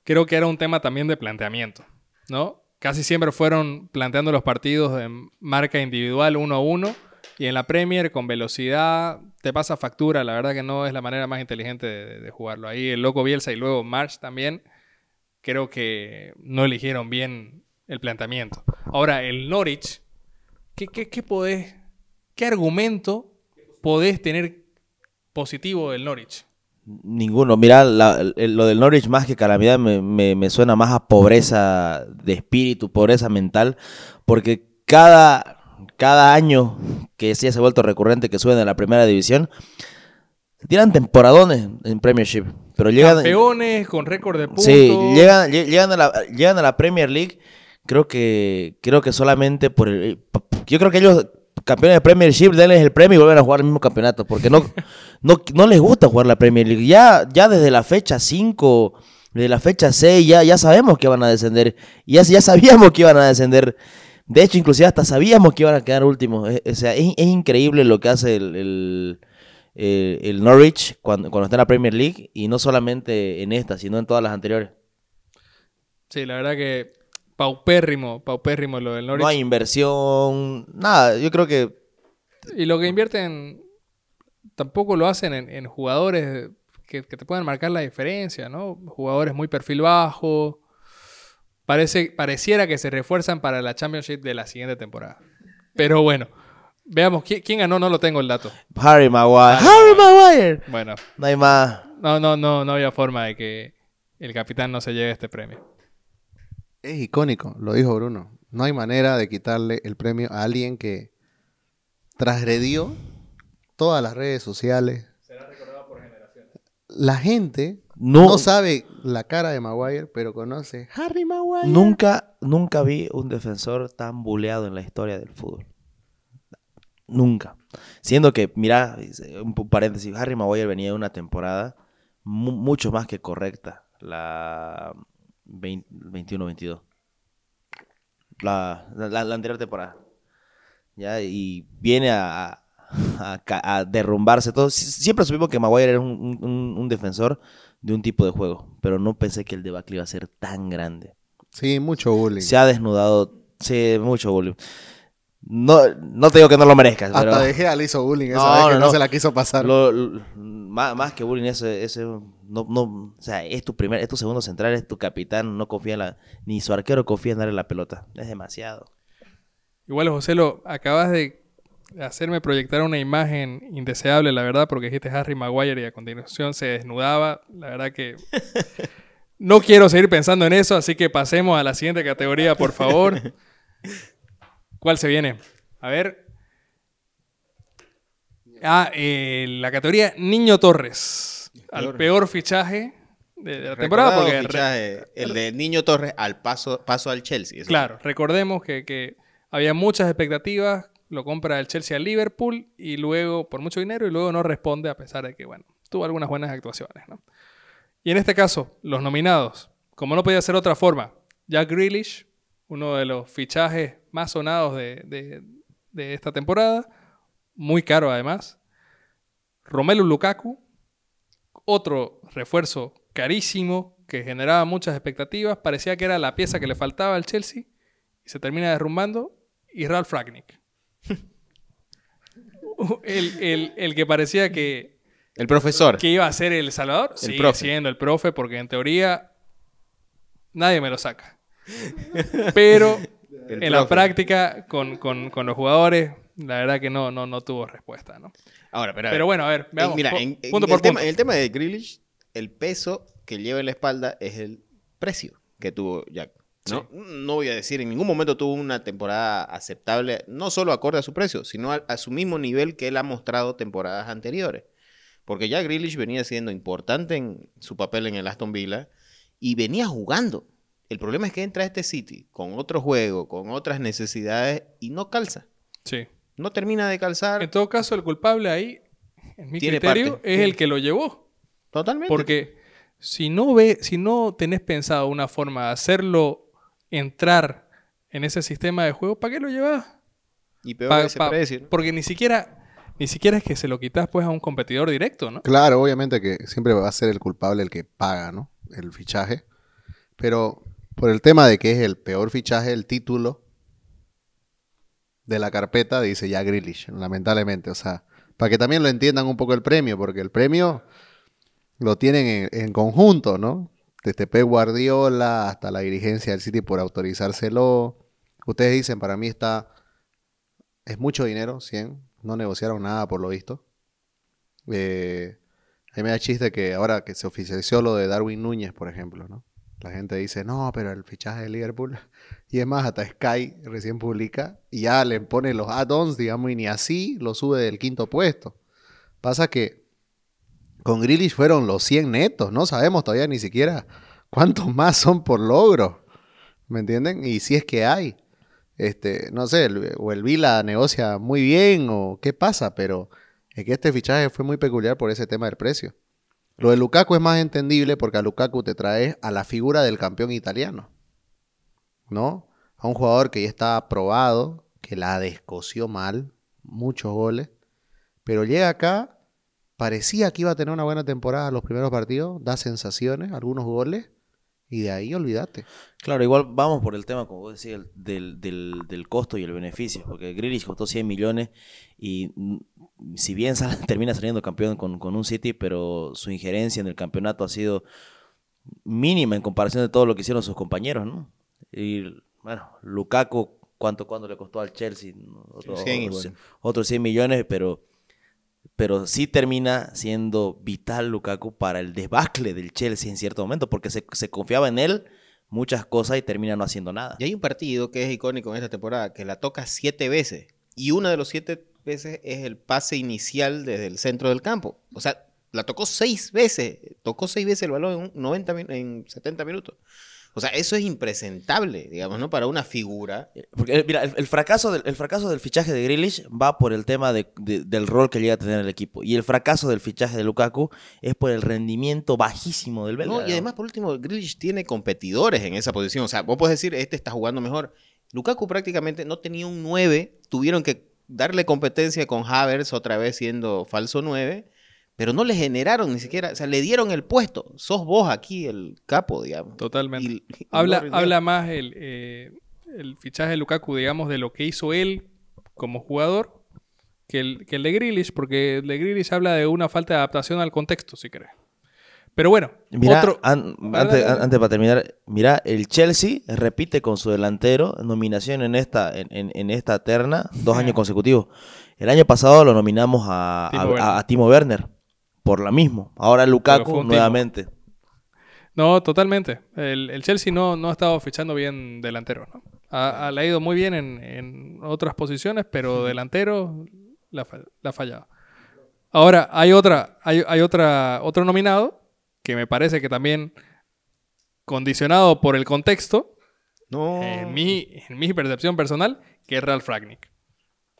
creo que era un tema también de planteamiento, ¿no? Casi siempre fueron planteando los partidos en marca individual uno a uno y en la Premier con velocidad te pasa factura, la verdad que no es la manera más inteligente de, jugarlo. Ahí el loco Bielsa y luego March también creo que no eligieron bien el planteamiento. Ahora, el Norwich, ¿qué, qué, qué podés, qué argumento podés tener positivo del Norwich? Ninguno. Mira, lo del Norwich más que calamidad me, me- me suena más a pobreza de espíritu, pobreza mental, porque cada, cada año que sí se ha vuelto recurrente que suben a la primera división, se tiran temporadones en Premiership, pero llegan... Campeones con récord de puntos. Sí, llegan, lle- llegan, a la, llegan a la Premier League, creo que, creo que solamente por el... Yo creo que ellos, campeones de Premiership, denles el premio y vuelven a jugar el mismo campeonato, porque no, no, no les gusta jugar la Premier League. Ya, ya desde la fecha 5, desde la fecha 6, ya, ya sabemos que van a descender. Ya, ya sabíamos que iban a descender. De hecho, inclusive hasta sabíamos que iban a quedar últimos. Eh, O sea, es, es increíble lo que hace el, el, eh, el Norwich cuando, cuando está en la Premier League, y no solamente en esta, sino en todas las anteriores. Sí, la verdad que paupérrimo, paupérrimo lo del Norwich. No hay inversión, nada. Yo creo que Y lo que invierten tampoco lo hacen en, en jugadores que, que te puedan marcar la diferencia, ¿no? Jugadores muy perfil bajo. Parece, pareciera que se refuerzan para la Championship de la siguiente temporada. Pero bueno, veamos, ¿quién, quién ganó? No lo tengo el dato. Harry Maguire. Harry Harry Maguire. Bueno, No hay más. no, no, no, no había forma de que el capitán no se lleve este premio. Es icónico, lo dijo Bruno. No hay manera de quitarle el premio a alguien que transgredió todas las redes sociales. La gente No, no sabe la cara de Maguire, pero conoce Harry Maguire. nunca, nunca vi un defensor tan buleado en la historia del fútbol. Nunca. Siendo que, mira, un paréntesis, Harry Maguire venía de una temporada mu- mucho más que correcta, la 20 21-22. La, la- anterior temporada. ¿Ya? Y viene a, a- derrumbarse todo. Sie- Siempre supimos que Maguire era un- un defensor de un tipo de juego, pero no pensé que el debacle iba a ser tan grande. Sí, mucho bullying. Se ha desnudado, sí, mucho bullying. No, no te digo que no lo merezcas, pero Hasta De Gea le hizo bullying esa No, vez que no, no, no. se la quiso pasar. lo- lo- más, más que bullying, eso, eso no, no, o sea, es tu primer, es tu segundo central, es tu capitán, no confía en la, ni su arquero confía en darle la pelota. Es demasiado. Igual, José, lo acabas de hacerme proyectar una imagen indeseable, la verdad, porque dijiste Harry Maguire y a continuación se desnudaba. La verdad que no quiero seguir pensando en eso, así que pasemos a la siguiente categoría, por favor. ¿Cuál se viene? A ver. Ah, eh, la categoría Niño Torres. Al peor. fichaje de, de la temporada. Porque re- fichaje, el de Niño Torres al paso, paso al Chelsea. Eso. Claro, recordemos que, que había muchas expectativas, lo compra el Chelsea al Liverpool y luego por mucho dinero y luego no responde a pesar de que, bueno, tuvo algunas buenas actuaciones, ¿no? Y en este caso, los nominados, como no podía ser otra forma, Jack Grealish, uno de los fichajes más sonados de, de- esta temporada, muy caro además. Romelu Lukaku, otro refuerzo carísimo que generaba muchas expectativas, parecía que era la pieza que le faltaba al Chelsea y se termina derrumbando, y Ralf Ragnick. el, el- el que parecía que, El profesor. que iba a ser el Salvador, El sigue profe. siendo el profe, porque en teoría nadie me lo saca. Pero El en la práctica, con, con- con los jugadores, la verdad que no, no, no tuvo respuesta, ¿no? Ahora, pero. Pero bueno, a ver, En- veamos. mira, en, en punto el por tema, punto. en el tema de Grealish, el peso que lleva en la espalda es el precio que tuvo Jack. ¿No? no voy a decir, en ningún momento tuvo una temporada aceptable, no solo acorde a su precio, sino a, a su mismo nivel que él ha mostrado temporadas anteriores. Porque ya Grealish venía siendo importante en su papel en el Aston Villa y venía jugando. El problema es que entra a este City con otro juego, con otras necesidades y no calza. Sí. No termina de calzar En todo caso, el culpable ahí, en mi Tiene criterio, parte, es sí. el que lo llevó. totalmente. Porque si no ve, si no tenés pensado una forma de hacerlo entrar en ese sistema de juego, ¿para qué lo llevas? y peor Pa- ese pa- precio. ¿no? Porque ni siquiera, ni siquiera es que se lo quitas pues a un competidor directo, ¿no? Claro, obviamente que siempre va a ser el culpable el que paga, ¿no? El fichaje. Pero por el tema de que es el peor fichaje, el título de la carpeta dice ya Grealish, lamentablemente. O sea, para que también lo entiendan un poco el premio, porque el premio lo tienen en, en conjunto, ¿no? Desde Pep Guardiola hasta la dirigencia del City por autorizárselo. Ustedes dicen, para mí está... Es mucho dinero, 100. No negociaron nada por lo visto. Eh, a mí me da chiste que ahora que se oficializó lo de Darwin Núñez, por ejemplo, ¿no? La gente dice, no, pero el fichaje de Liverpool. Y es más, hasta Sky recién publica y ya le pone los add-ons, digamos, y ni así lo sube del quinto puesto. Pasa que con Grealish fueron los 100 netos, no sabemos todavía ni siquiera cuántos más son por logro. ¿Me entienden? Y si es que hay. Este, no sé, el- o el Vila negocia muy bien o qué pasa, pero es que este fichaje fue muy peculiar por ese tema del precio. Lo de Lukaku es más entendible porque a Lukaku te traes a la figura del campeón italiano, ¿no? A un jugador que ya está probado, que la descoció mal, muchos goles, pero llega acá, parecía que iba a tener una buena temporada los primeros partidos, da sensaciones, algunos goles, y de ahí olvídate. Claro, igual vamos por el tema, como vos decías, el- del, del, del costo y el beneficio, porque Grealish costó 100 millones y mm, si bien termina saliendo campeón con, con un City, pero su injerencia en el campeonato ha sido mínima en comparación de todo lo que hicieron sus compañeros, ¿no? Y bueno, Lukaku, ¿cuánto, cuánto le costó al Chelsea? Otro- 100 igual. otros 100 millones, pero, pero sí termina siendo vital Lukaku para el debacle del Chelsea en cierto momento, porque se, confiaba en él muchas cosas y termina no haciendo nada. Y hay un partido que es icónico en esta temporada, que la toca siete veces. Y una de los siete veces es el pase inicial desde el centro del campo. O sea, la tocó seis veces. Tocó seis veces el balón en, un 90, min- en 70 minutos. O sea, eso es impresentable, digamos, ¿no? Para una figura. Porque, eh, mira, el, el fracaso del, el fracaso del fichaje de Grealish va por el tema de- de- del rol que llega a tener el equipo. Y el fracaso del fichaje de Lukaku es por el rendimiento bajísimo del belga. No, y además, por último, Grealish tiene competidores en esa posición. O sea, vos podés decir, este está jugando mejor. Lukaku prácticamente no tenía un 9. Tuvieron que darle competencia con Havertz otra vez siendo falso 9. Pero no le generaron ni siquiera, o sea, le dieron el puesto. Sos vos aquí el capo, digamos. Totalmente. Y- y no habla, habla más el, eh, el fichaje de Lukaku, digamos, de lo que hizo él como jugador que el, que el de Grealish, porque el de Grealish habla de una falta de adaptación al contexto, si querés. Pero bueno, Mira, otro... an- antes, para terminar, mira, el Chelsea repite con su delantero nominación en esta, en, en- en esta terna dos años consecutivos. El año pasado lo nominamos a, Timo a- Werner. a- a Timo Werner por la mismo. Ahora Lukaku nuevamente. No, totalmente. El, el Chelsea no, no ha estado fichando bien delantero. ¿no? Ha, ha- le ha ido muy bien en, en otras posiciones, pero delantero la, la ha fallado. Ahora, hay otra, hay, hay otra, otro nominado que me parece que también condicionado por el contexto, No. en, mi, en mi percepción personal, que es Ralf Ragnick.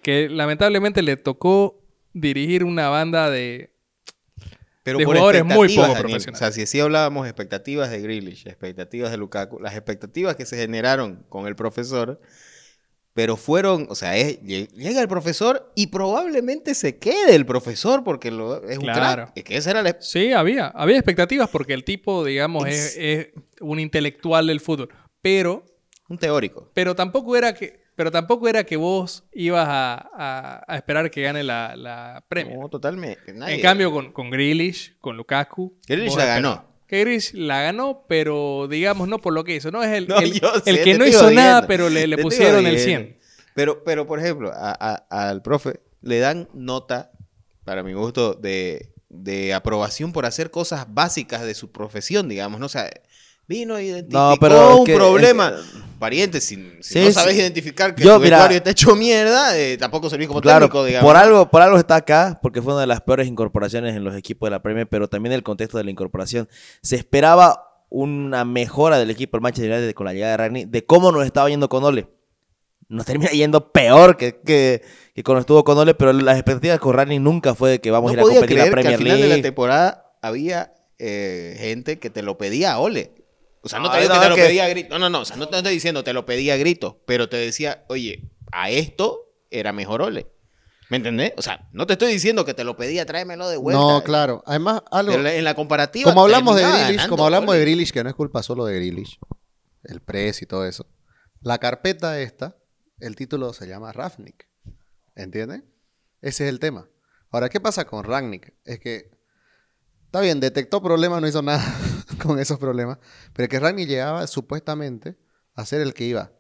Que lamentablemente le tocó dirigir una banda de... Pero de por jugadores muy poco profesionales. O sea, si así hablábamos de expectativas de Grealish, expectativas de Lukaku, las expectativas que se generaron con el profesor, pero fueron, o sea, es- llega el profesor y probablemente se quede el profesor porque lo, es un Claro. crack. Es que esa era la... Sí, había. Había expectativas porque el tipo, digamos, Es- es, es un intelectual del fútbol. Pero, Un teórico. pero tampoco era que, pero tampoco era que vos ibas a, a- a esperar que gane la, la Premier. No, totalmente. Nadie- En cambio, con, con Grealish, con Lukaku. Grealish la ganó. Que Grealish la ganó, pero digamos no por lo que hizo. No es el, No, el, que no hizo nada, pero le, le pusieron el jodiendo. 100. Pero, pero por ejemplo, a- a- al profe le dan nota, para mi gusto, de, de aprobación por hacer cosas básicas de su profesión, digamos. ¿no? O sea, vino, identificó No, pero un que- problema. Pariente, si, si Sí, no sí. sabes identificar que Yo, tu mira- está hecho mierda, eh, tampoco servís como Claro, técnico, digamos. por algo, por algo está acá, porque fue una de las peores incorporaciones en los equipos de la Premier, pero también el contexto de la incorporación. Se esperaba una mejora del equipo del Manchester United con la llegada de Ragni, de cómo nos estaba yendo con Ole. Nos termina yendo peor que, que, que cuando estuvo con Ole, pero las expectativas con Ragni nunca fue de que vamos a ir a competir la creer que al Premier final de la League. temporada había eh, gente que te lo pedía a Ole. O sea, no te Ay, digo no, que te lo que- pedía a gritos. No, no, no. O sea, no te estoy diciendo te lo pedía a gritos, pero te decía, oye, a esto era mejor Ole. ¿Me entendés? O sea, no te estoy diciendo que te lo pedía, tráemelo de vuelta. No, claro. Además, algo. En la, en la comparativa. Como hablamos de Grealish, ganando como hablamos de. Grealish, que no es culpa solo de Grealish, el press y todo eso. La carpeta esta, el título se llama Rafnik. ¿Entiendes? Ese es el tema. Ahora, ¿qué pasa con Ragnick? Es que, está bien, detectó problemas, no hizo nada con esos problemas, pero que Ragnick llegaba supuestamente a ser el que iba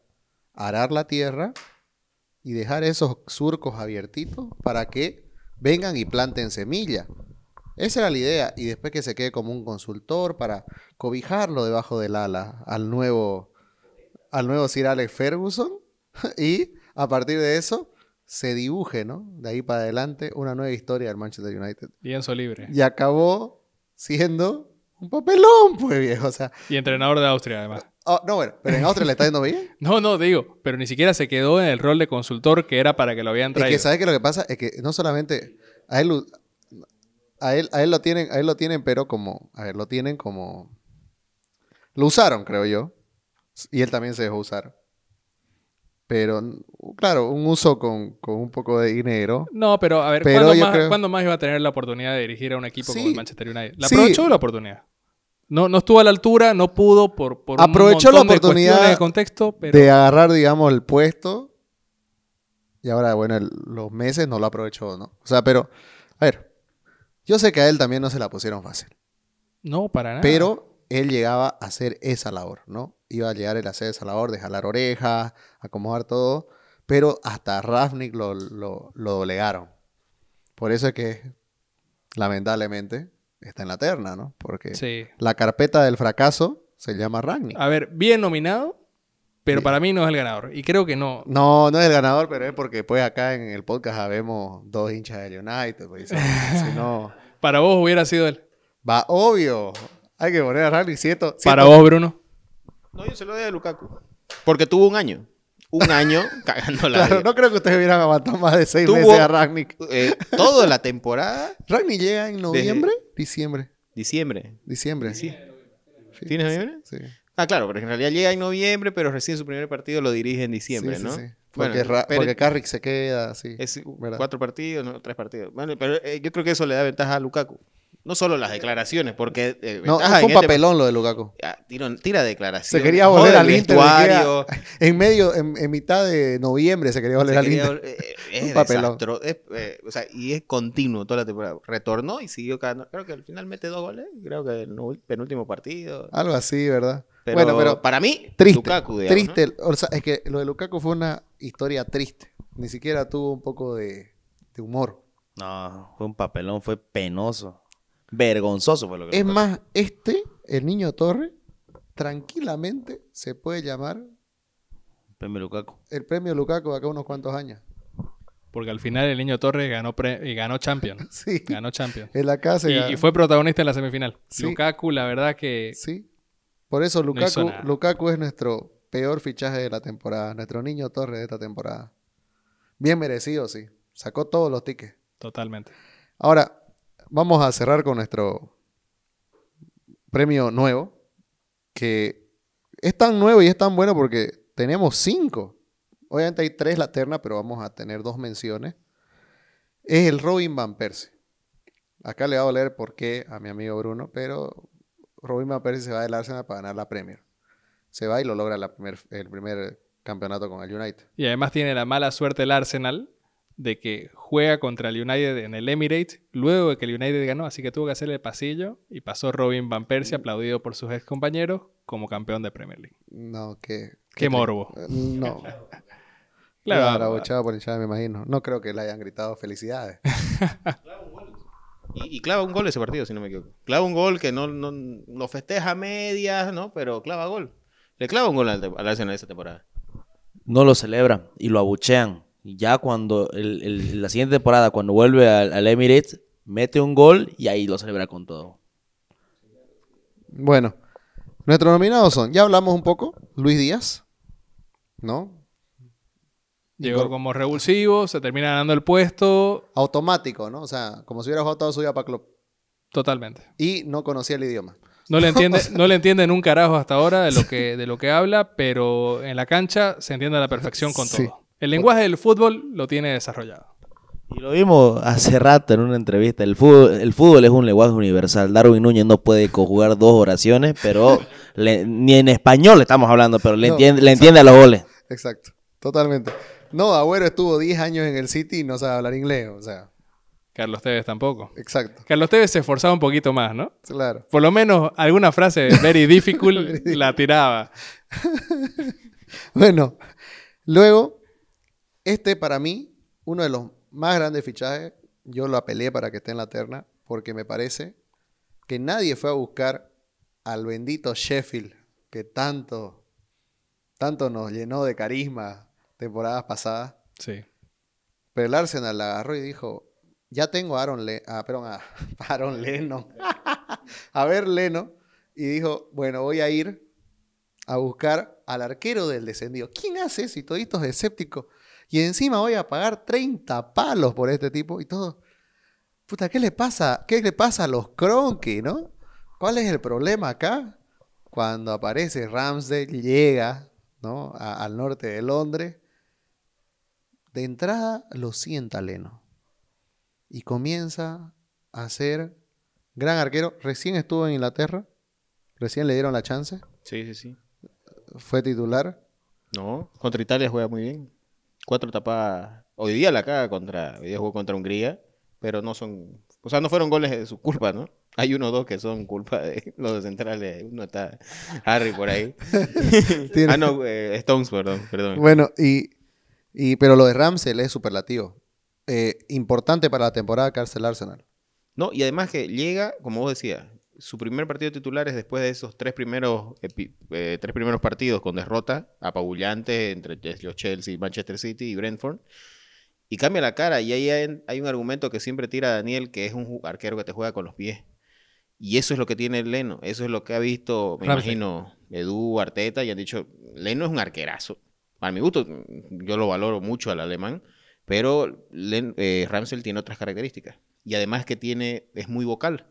a arar la tierra y dejar esos surcos abiertitos para que vengan y planten semilla. Esa era la idea. Y después que se quede como un consultor para cobijarlo debajo del ala al nuevo, al nuevo Sir Alex Ferguson. Y a partir de eso se dibuje, ¿no? De ahí para adelante una nueva historia del Manchester United. Lienzo libre. Y acabó siendo un papelón, pues viejo. O sea, Y entrenador de Austria, además. oh, no, bueno, pero en Austria le está yendo bien. No, no, digo, pero ni siquiera se quedó en el rol de consultor que era para que lo habían Es traído. que, ¿sabes qué? Lo que pasa es que no solamente a él, a él, a él lo tienen, a él lo tienen, pero como, a ver, lo tienen como, lo usaron, creo yo, y él también se dejó usar. Pero, claro, un uso con, con un poco de dinero. No, pero a ver, Pero ¿cuándo, más, creo- cuándo más iba a tener la oportunidad de dirigir a un equipo como el Manchester United? ¿La Sí. aprovechó la oportunidad? No, no estuvo a la altura, no pudo por, por Aprovechó un la de oportunidad cuestiones de contexto, pero De agarrar, digamos, el puesto. Y ahora, bueno, el- los meses no lo aprovechó, ¿no? O sea, pero, a ver, yo sé que a él también no se la pusieron fácil. no, para nada. Pero él llegaba a hacer esa labor, ¿no? Iba a llegar él a hacer esa labor de jalar orejas, acomodar todo, pero hasta Rafnik lo, lo, lo doblegaron. Por eso es que, lamentablemente, está en la terna, ¿no? Porque Sí. la carpeta del fracaso se llama Ragnick. A ver, bien nominado, pero Sí. para mí no es el ganador. Y creo que no. No, no es el ganador, pero es porque pues acá en el podcast habemos dos hinchas del United. Pues, si no, Para vos hubiera sido él. va obvio. Hay que poner a Ragnick cierto. Para cierto- vos, Bruno. No, yo se lo doy a Lukaku. Porque tuvo un año. Un año cagando la Claro, vida. no creo que ustedes hubieran aguantado más de seis Tuvo- meses a Ragnick. Eh, toda la temporada, Ragnick llega en noviembre, diciembre, diciembre. diciembre. Sí. Sí. ¿Fines de noviembre? Sí. Ah, claro, pero en realidad llega en noviembre, pero recién su primer partido lo dirige en diciembre, Sí, sí, ¿no? sí. Bueno, Porque, pero- porque Carrick se queda, sí. Es ¿verdad? cuatro partidos, no, tres partidos. Bueno, pero eh, yo creo que eso le da ventaja a Lukaku. No solo las declaraciones, porque eh, No, fue un este- papelón lo de Lukaku. Ah, tira, tira declaraciones. Se quería volver al Inter. En medio, en, en mitad de noviembre se quería volver Se al quería Inter. vol- eh, es Un papelón. desastro- es, eh, o sea, y es continuo toda la temporada. Retornó y siguió ganando. Creo que al final mete dos goles. Creo que en el penúltimo partido. Algo así, ¿verdad? Pero, bueno, pero para mí, triste. Lukaku, digamos, ¿no? triste. O sea, es que lo de Lukaku fue una historia triste. Ni siquiera tuvo un poco de, de humor. No, fue un papelón, fue penoso. Vergonzoso fue lo que Es más, este, el niño Torre, tranquilamente se puede llamar Premio Lukaku. el premio Lukaku de acá unos cuantos años. Porque al final el niño Torres ganó, pre- y ganó Champions. Sí. Ganó Champions. En la casa. Y, y fue protagonista en la semifinal. Sí. Lukaku, la verdad que Sí. Por eso Lukaku. Lukaku es nuestro peor fichaje de la temporada. Nuestro niño Torre de esta temporada. Bien merecido, sí. Sacó todos los tickets. totalmente. Ahora, vamos a cerrar con nuestro premio nuevo, que es tan nuevo y es tan bueno porque tenemos cinco. Obviamente hay tres la terna, pero vamos a tener dos menciones. Es el Robin Van Persie. Acá le va a doler por qué a mi amigo Bruno, pero Robin Van Persie se va del Arsenal para ganar la Premier. Se va y lo logra el primer campeonato con el United. Y además tiene la mala suerte el Arsenal de que juega contra el United en el Emirates luego de que el United ganó, así que tuvo que hacer el pasillo y pasó Robin Van Persie aplaudido por sus ex compañeros como campeón de Premier League. No, que... Qué morbo. No. Claro, Claro, por hinchada, me imagino. No creo que le hayan gritado felicidades. Y, y clava un gol ese partido, si no me equivoco. Clava un gol que no, no lo festeja a medias, ¿no? Pero clava gol. Le clava un gol al, al Arsenal esa temporada. No lo celebran y lo abuchean. Ya cuando el- el- la siguiente temporada, cuando vuelve al, al Emirates, mete un gol y ahí lo celebra con todo. Bueno, nuestros nominados son, ya hablamos un poco, Luis Díaz, ¿no? Llegó como revulsivo, se termina ganando el puesto Automático, ¿no? O sea, como si hubiera jugado toda su vida para club. totalmente. Y no conocía el idioma. No le entiende, no le entienden un carajo hasta ahora de lo que, de lo que habla, pero en la cancha se entiende a la perfección con Sí. El lenguaje del fútbol lo tiene desarrollado. Y lo vimos hace rato en una entrevista. El fútbol, el fútbol es un lenguaje universal. Darwin Núñez no puede conjugar dos oraciones, pero le- ni en español estamos hablando, pero le No, entiende, le entiende a los goles. Exacto, totalmente. No, Agüero estuvo 10 años en el City y no sabe hablar inglés, o sea, Carlos Tevez tampoco. exacto, Carlos Tevez se esforzaba un poquito más, ¿no? claro. Por lo menos alguna frase very difficult la tiraba. Bueno, luego, este para mí, uno de los más grandes fichajes, yo lo apelé para que esté en la terna, porque me parece que nadie fue a buscar al bendito Sheffield, que tanto, tanto nos llenó de carisma temporadas pasadas. Sí. Pero el Arsenal la agarró y dijo, ya tengo a Aaron, Le ah, perdón, a Aaron Leno, a ver Leno, y dijo, bueno, voy a ir a buscar al arquero del descendido. ¿Quién hace eso? Y toditos escépticos. Y encima voy a pagar 30 palos por este tipo y todo. Puta, ¿qué le pasa? ¿Qué le pasa a los Cronky, no? ¿Cuál es el problema acá? Cuando aparece Ramsdale, llega, ¿no? A- al norte de Londres. De entrada lo sienta Leno. Y comienza a ser gran arquero. Recién estuvo en Inglaterra. Recién le dieron la chance. Sí, sí, sí. Fue titular. No, contra Italia juega muy bien. Cuatro tapadas. Hoy día la caga contra. Hoy día jugó contra Hungría, pero no son. O sea, no fueron goles de su culpa, ¿no? Hay uno o dos que son culpa de los de centrales. Uno está Harry por ahí. Ah, no, eh, Stones, perdón, perdón. Bueno, y, y- pero lo de Ramsel es superlativo. Eh, importante para la temporada que hace el Arsenal. No, y además que llega, como vos decías, su primer partido titular es después de esos tres primeros, eh, tres primeros partidos con derrota apabullante entre los Chelsea, Manchester City y Brentford. Y cambia la cara. Y ahí hay, hay un argumento que siempre tira Daniel, que es un arquero que te juega con los pies. Y eso es lo que tiene Leno. Eso es lo que ha visto, me Ramsey. imagino, Edu, Arteta, y han dicho, Leno es un arquerazo. A mi gusto, yo lo valoro mucho al alemán, pero Len, eh, Ramsel tiene otras características. Y además que tiene, es muy vocal,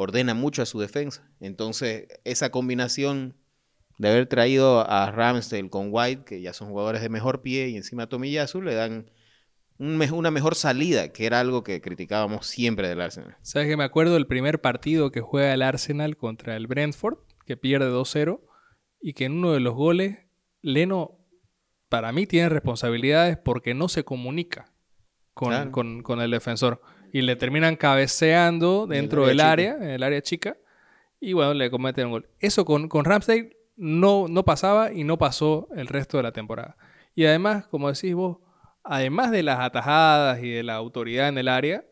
ordena mucho a su defensa. Entonces, esa combinación de haber traído a Ramsdale con White, que ya son jugadores de mejor pie, y encima a Tomiyasu, le dan un me- una mejor salida, que era algo que criticábamos siempre del Arsenal. ¿Sabes que me acuerdo del primer partido que juega el Arsenal contra el Brentford, que pierde 2-0, y que en uno de los goles, Leno, para mí, tiene responsabilidades porque no se comunica con, Claro. con- con el defensor. Y le terminan cabeceando dentro del área, en el área chica, y bueno, le cometen un gol. Eso con, con Ramsdale no, no pasaba y no pasó el resto de la temporada. Y además, como decís vos, además de las atajadas y de la autoridad en el área,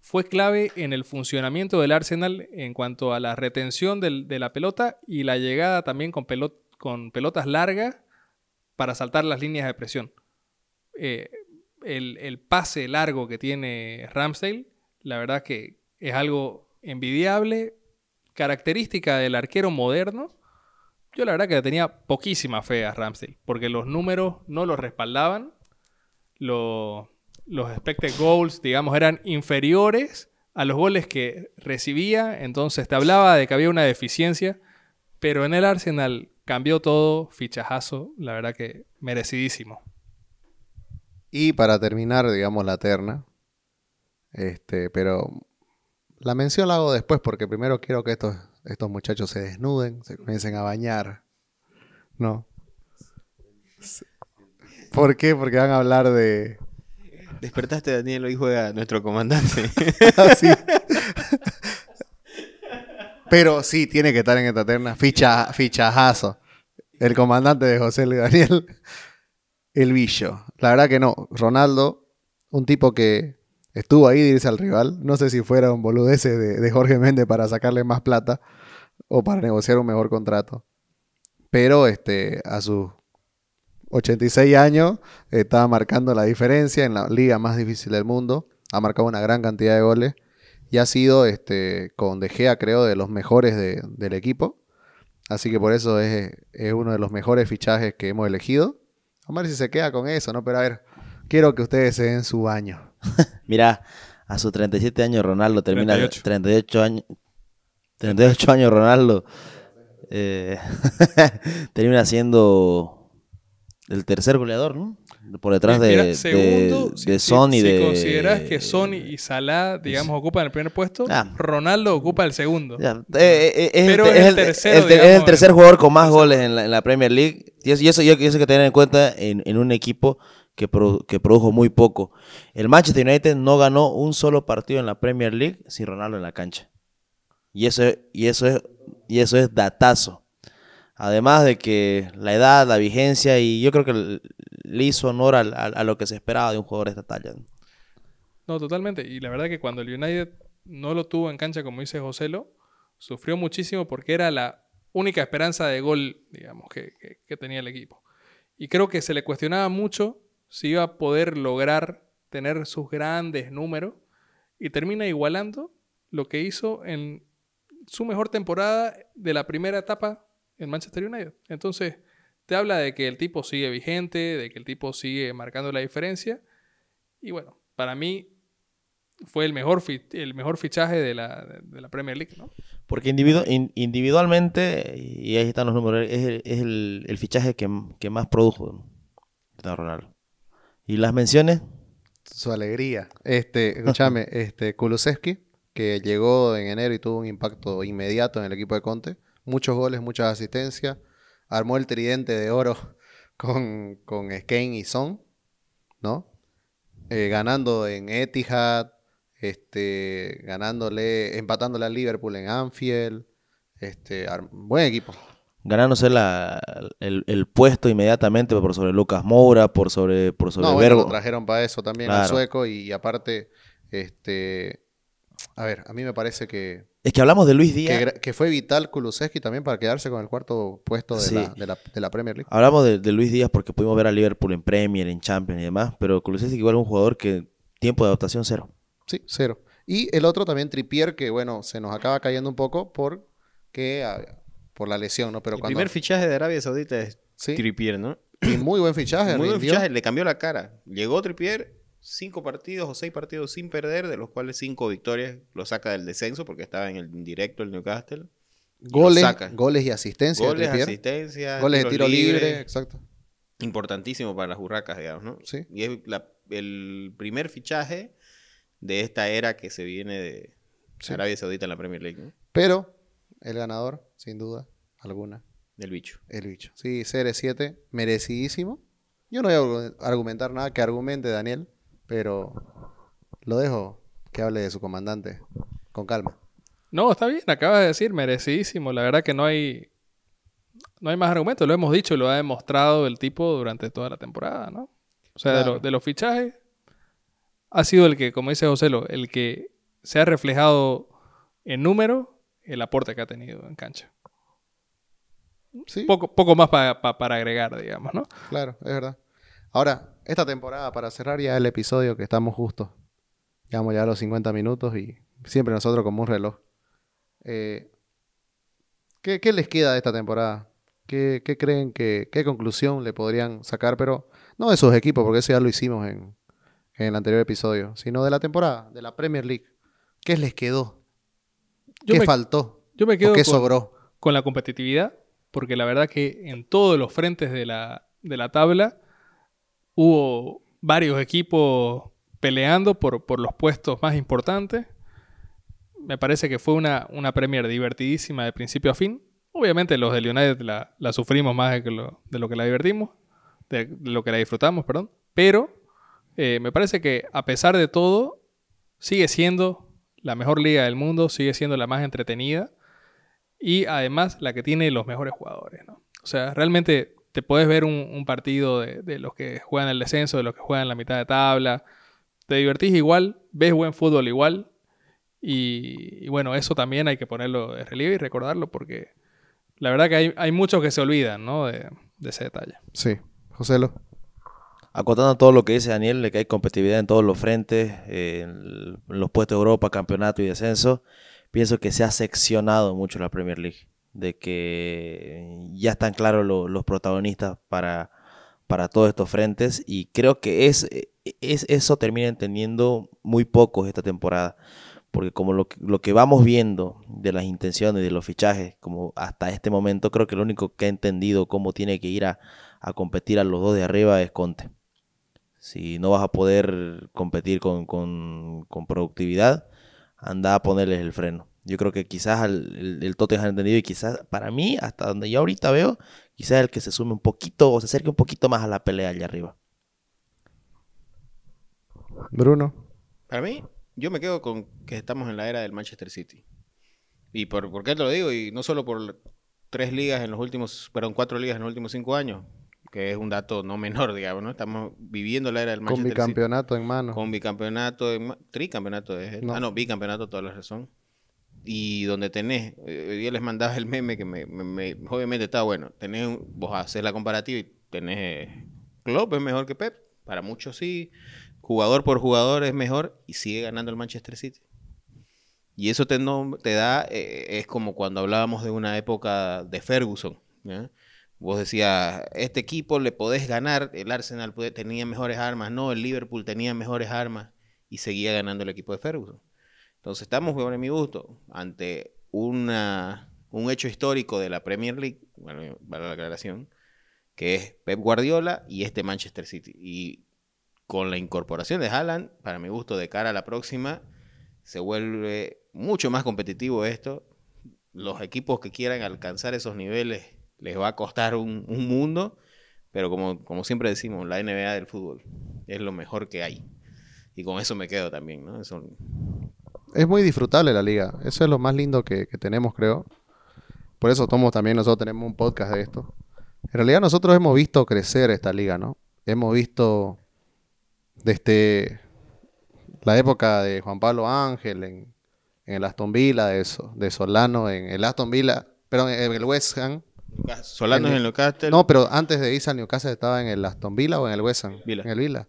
fue clave en el funcionamiento del Arsenal en cuanto a la retención del- de la pelota y la llegada también con, pelot- con pelotas largas para saltar las líneas de presión. Eh, el, el pase largo que tiene Ramsdale, la verdad que es algo envidiable, característica del arquero moderno. Yo la verdad que tenía poquísima fe a Ramsdale, porque los números no lo respaldaban. Lo- los expected goals, digamos, eran inferiores a los goles que recibía. Entonces te hablaba de que había una deficiencia. Pero en el Arsenal cambió todo, fichajazo, la verdad que merecidísimo. Y para terminar, digamos, la terna. Este, pero la mención la hago después porque primero quiero que estos, estos muchachos se desnuden, se comiencen a bañar. ¿No? ¿Por qué? Porque van a hablar de... Despertaste, Daniel, hoy juega nuestro comandante. Sí. Pero sí, tiene que estar en esta terna. Ficha, fichajazo. El comandante de José Luis Daniel. El Billo. La verdad que no. Ronaldo, un tipo que estuvo ahí de irse al rival. No sé si fuera un boludece de, de Jorge Méndez para sacarle más plata o para negociar un mejor contrato. Pero este, a sus 86 años estaba marcando la diferencia en la liga más difícil del mundo. Ha marcado una gran cantidad de goles y ha sido este, con De Gea, creo, de los mejores de- del equipo. Así que por eso es, es uno de los mejores fichajes que hemos elegido. Vamos a ver si se queda con eso, ¿no? Pero a ver, quiero que ustedes se den su baño. Mira, a sus 37 años Ronaldo termina 38. 38 años 38 años Ronaldo eh, termina siendo el tercer goleador, ¿no? Por detrás de, Mira, de- segundo, de si- si- Son y si de consideras que Son y Salah, digamos, ocupan el primer puesto, Ah. Ronaldo ocupa el segundo. Ya, eh, eh, es, Pero el, es el el- tercero, el- es el tercer jugador con más goles en la, en la Premier League. Y eso, y eso, y eso hay que tener en cuenta en, en un equipo que, produ- que produjo muy poco. El Manchester United no ganó un solo partido en la Premier League sin Ronaldo en la cancha. Y eso es, y eso es, y eso es datazo. Además de que la edad, la vigencia, y yo creo que le hizo honor a, lo que se esperaba de un jugador de esta talla. No, totalmente. Y la verdad que cuando el United no lo tuvo en cancha, como dice Joselo, sufrió muchísimo porque era la única esperanza de gol, digamos, que- que tenía el equipo. Y creo que se le cuestionaba mucho si iba a poder lograr tener sus grandes números y termina igualando lo que hizo en su mejor temporada de la primera etapa en Manchester United. Entonces, te habla de que el tipo sigue vigente, de que el tipo sigue marcando la diferencia. Y bueno, para mí fue el mejor, fi- el mejor fichaje de la, de la Premier League, ¿no? Porque individu- in- individualmente, y ahí están los números, es el, es el- el fichaje que, que más produjo Cristiano Ronaldo. Y las menciones, Su alegría. Este, escúchame, este, Kulusevski, que llegó en enero y tuvo un impacto inmediato en el equipo de Conte. Muchos goles, muchas asistencias. Armó el tridente de oro con, con Skane y Son, ¿no? Eh, ganando en Etihad, este, ganándole, empatándole al Liverpool en Anfield. Este, buen equipo. ganándose la- el, el puesto inmediatamente por sobre Lucas Moura, por sobre, por sobre No, bueno, Verbo. lo trajeron para eso también al sueco y, aparte, este, a ver, a mí me parece que, Es que hablamos de Luis que, Díaz. que fue vital Kulusevski también para quedarse con el cuarto puesto de, Sí. la, de, la, de la Premier League. Hablamos de, de Luis Díaz porque pudimos ver a Liverpool en Premier, en Champions y demás, pero Kulusevski igual es un jugador que tiempo de adaptación cero. Sí, cero. Y el otro también Trippier, que bueno, se nos acaba cayendo un poco porque, a- por la lesión, ¿no? Pero el cuando... primer fichaje de Arabia Saudita es Sí, Trippier, ¿no? y muy buen fichaje. Muy buen fichaje, le cambió la cara. Llegó Trippier, cinco partidos o seis partidos sin perder, de los cuales cinco victorias lo saca del descenso porque estaba en el directo el Newcastle. Goles, goles y asistencia. Goles, Trippier. asistencia, Goles de tiro libre, exacto. Importantísimo para las hurracas, digamos, ¿no? Sí. Y es la- el primer fichaje de esta era que se viene de Sí. Arabia Saudita en la Premier League, ¿no? Pero el ganador, sin duda alguna, Del bicho. el bicho. Sí, CR7, merecidísimo. Yo no voy a argu- argumentar nada que argumente Daniel, pero lo dejo que hable de su comandante con calma. No, está bien, acabas de decir, merecidísimo. La verdad que no hay, no hay más argumentos. Lo hemos dicho y lo ha demostrado el tipo durante toda la temporada, ¿no? O sea, de, Claro. lo- de los fichajes, ha sido el que, como dice José, Lo, el que se ha reflejado en número el aporte que ha tenido en cancha. Sí, Poco, poco más pa- pa- para agregar, digamos, ¿no? claro, es verdad. Ahora, esta temporada, para cerrar ya el episodio, que estamos justos, llevamos ya los 50 minutos y siempre nosotros como un reloj. Eh, ¿qué, qué les queda de esta temporada? ¿Qué, qué creen que, qué conclusión le podrían sacar? Pero no de sus equipos, porque eso ya lo hicimos en, en el anterior episodio, sino de la temporada, de la Premier League. ¿Qué les quedó? Yo ¿Qué me, faltó? yo me ¿O quedo qué con, sobró? con la competitividad, porque la verdad que en todos los frentes de la, de la tabla hubo varios equipos peleando por, por los puestos más importantes. Me parece que fue una, una Premier divertidísima de principio a fin. Obviamente los de United la, la sufrimos más de, lo, de lo que la divertimos, de lo que la disfrutamos, perdón. Pero eh, me parece que a pesar de todo, sigue siendo la mejor liga del mundo, sigue siendo la más entretenida y además la que tiene los mejores jugadores. ¿no? O sea, realmente te puedes ver un, un partido de, de, los que juegan el descenso, de los que juegan la mitad de tabla. Te divertís igual, ves buen fútbol igual. Y, y, bueno, eso también hay que ponerlo de relieve y recordarlo porque la verdad que hay, hay muchos que se olvidan ¿no? de, de ese detalle. Sí, Joselo. Acotando todo lo que dice Daniel, de que hay competitividad en todos los frentes, eh, en los puestos de Europa, campeonato y descenso, pienso que se ha seccionado mucho la Premier League, de que ya están claros lo, los protagonistas para, para todos estos frentes y creo que es, es eso termina entendiendo muy pocos esta temporada, porque como lo, lo que vamos viendo de las intenciones, de los fichajes, como hasta este momento, creo que lo único que ha entendido cómo tiene que ir a, a competir a los dos de arriba es Conte. Si no vas a poder competir con, con, con productividad, anda a ponerles el freno. Yo creo que quizás el, el, el Tottenham ha entendido y quizás para mí, hasta donde yo ahorita veo, quizás el que se sume un poquito o se acerque un poquito más a la pelea allá arriba. Bruno. Para mí, yo me quedo con que estamos en la era del Manchester City. ¿Y por, por qué te lo digo? Y no solo por tres ligas en los últimos, perdón, cuatro ligas en los últimos cinco años, que es un dato no menor, digamos, ¿no? Estamos viviendo la era del Manchester Con bicampeonato City. en mano. Con bicampeonato, en ma tricampeonato. Es, No. Ah, no, bicampeonato, toda la razón. Y donde tenés, eh, hoy les mandaba el meme que me, me- me- obviamente está bueno. Tenés, vos haces la comparativa y tenés, eh, Klopp es mejor que Pep, para muchos sí. Jugador por jugador es mejor y sigue ganando el Manchester City. Y eso te, da, eh, es como cuando hablábamos de una época de Ferguson. Vos decías, este equipo le podés ganar, el Arsenal tenía mejores armas, no, el Liverpool tenía mejores armas y seguía ganando el equipo de Ferguson. Entonces estamos, por mi gusto, ante una, un hecho histórico de la Premier League, bueno, vale la aclaración, que es Pep Guardiola y este Manchester City. Y con la incorporación de Haaland, para mi gusto, de cara a la próxima, se vuelve mucho más competitivo esto. Los equipos que quieran alcanzar esos niveles les va a costar un, un mundo, pero como, como siempre decimos, la NBA del fútbol es lo mejor que hay. Y con eso me quedo también, ¿no? Eso, Es muy disfrutable la liga. Eso es lo más lindo que, que tenemos, creo. Por eso tomos también nosotros tenemos un podcast de esto. En realidad nosotros hemos visto crecer esta liga, ¿no? Hemos visto desde la época de Juan Pablo Ángel en, en el Aston Villa, de, So- de Solano en el Aston Villa, pero en el West Ham. Solano en el Newcastle. No, pero antes de irse al Newcastle estaba en el Aston Villa o en el West Ham. Villa. En el Villa.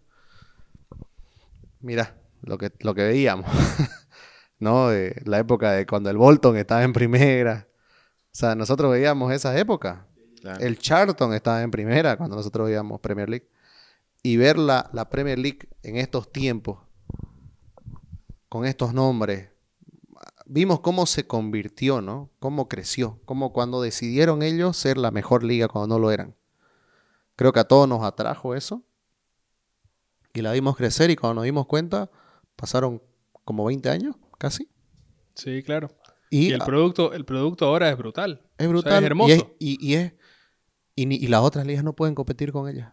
Mira, lo que, lo que veíamos. ¿No? De la época de cuando el Bolton estaba en primera. O sea, nosotros veíamos esa época. Claro. El Charlton estaba en primera cuando nosotros veíamos Premier League. Y ver la, la Premier League en estos tiempos, con estos nombres, vimos cómo se convirtió, ¿no? Cómo creció, cómo cuando decidieron ellos ser la mejor liga cuando no lo eran. Creo que a todos nos atrajo eso. Y la vimos crecer y cuando nos dimos cuenta, pasaron como 20 años, casi. Sí, claro. Y, Y el producto, el producto ahora es brutal. es O sea, brutal. es hermoso. Y, es, y, y es- las otras ligas no pueden competir con ellas.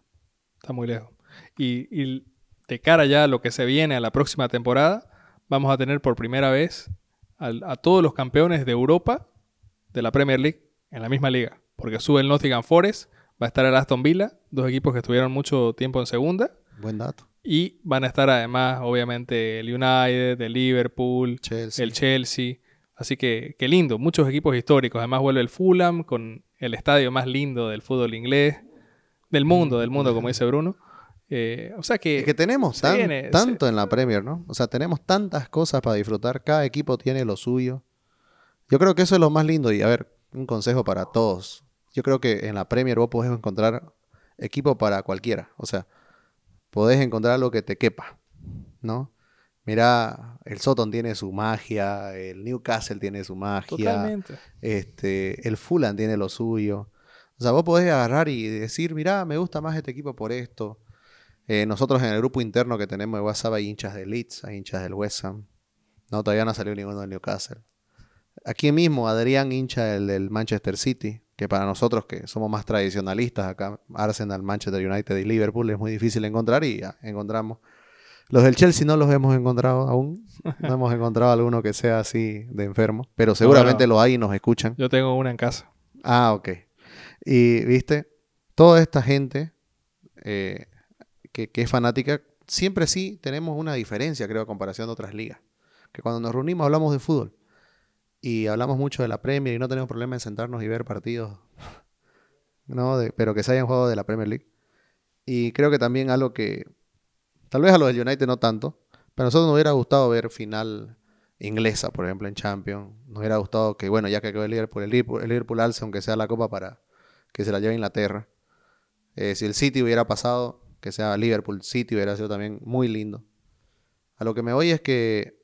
Está muy lejos. Y, y de cara ya a lo que se viene a la próxima temporada, vamos a tener por primera vez al- a todos los campeones de Europa de la Premier League en la misma liga. Porque sube el Nottingham Forest, va a estar el Aston Villa, dos equipos que estuvieron mucho tiempo en segunda. Buen dato. Y van a estar además, obviamente, el United, el Liverpool, Chelsea. el Chelsea. Así que, qué lindo, muchos equipos históricos. Además vuelve el Fulham con el estadio más lindo del fútbol inglés, del mundo, del mundo, como dice Bruno. Eh, o sea que, Es que tenemos tan- viene, tanto en la Premier, ¿no? O sea, tenemos tantas cosas para disfrutar. Cada equipo tiene lo suyo. Yo creo que eso es lo más lindo. Y a ver, un consejo para todos. Yo creo que en la Premier vos podés encontrar equipo para cualquiera. O sea, podés encontrar lo que te quepa, ¿no? Mira, el Soton tiene su magia, el Newcastle tiene su magia, totalmente. este, el Fulham tiene lo suyo. O sea, vos podés agarrar y decir, mira, me gusta más este equipo por esto. Eh, nosotros en el grupo interno que tenemos de WhatsApp hay hinchas de Leeds, hay hinchas del West Ham. No, todavía no salió ninguno del Newcastle. Aquí mismo, Adrián hincha del, del Manchester City, que para nosotros que somos más tradicionalistas acá, Arsenal, Manchester United y Liverpool es muy difícil encontrar y ya encontramos. Los del Chelsea no los hemos encontrado aún. No hemos encontrado alguno que sea así de enfermo. Pero seguramente bueno. lo hay y nos escuchan. Yo tengo una en casa. Ah, ok. Y viste, toda esta gente eh, que, que es fanática, siempre sí tenemos una diferencia, creo, a comparación de otras ligas. Que cuando nos reunimos hablamos de fútbol. Y hablamos mucho de la Premier y no tenemos problema en sentarnos y ver partidos. ¿no? Pero que se hayan jugado de la Premier League. Y creo que también algo que. Tal vez a los del United no tanto. Pero a nosotros nos hubiera gustado ver final inglesa, por ejemplo, en Champions. Nos hubiera gustado que, bueno, ya que quedó el Liverpool, el Liverpool, el Liverpool alce, aunque sea la copa, para que se la lleve a Inglaterra. Eh, si el City hubiera pasado, que sea Liverpool City, hubiera sido también muy lindo. A lo que me voy es que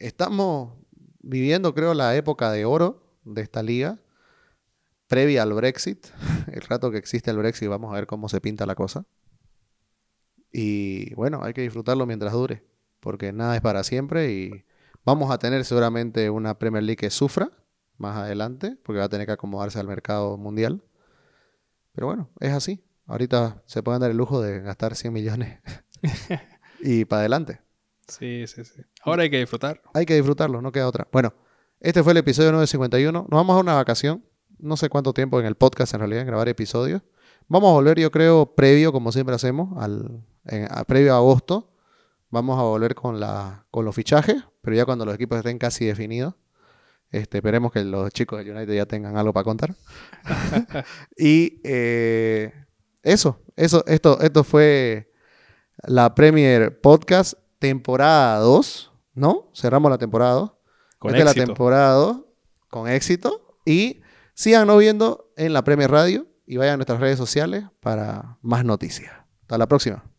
estamos viviendo, creo, la época de oro de esta liga, previa al Brexit. El rato que existe el Brexit, vamos a ver cómo se pinta la cosa. Y bueno, hay que disfrutarlo mientras dure, porque nada es para siempre y vamos a tener seguramente una Premier League que sufra más adelante, porque va a tener que acomodarse al mercado mundial. Pero bueno, es así. Ahorita se pueden dar el lujo de gastar 100 millones y para adelante. Sí, sí, sí. Ahora hay que disfrutar. Hay que disfrutarlo, no queda otra. Bueno, este fue el episodio 951. Nos vamos a una vacación. No sé cuánto tiempo en el podcast en realidad, en grabar episodios. Vamos a volver, yo creo, previo, como siempre hacemos, al, en- previo a agosto. Vamos a volver con, la, con los fichajes, pero ya cuando los equipos estén casi definidos. Este, esperemos que los chicos de United ya tengan algo para contar. y eh, eso, eso, esto, esto fue la Premier Podcast temporada 2, ¿no? Cerramos la temporada 2. Con Esta es la temporada 2 con éxito. Y síganos viendo en la Premier Radio y vayan a nuestras redes sociales para más noticias. Hasta la próxima.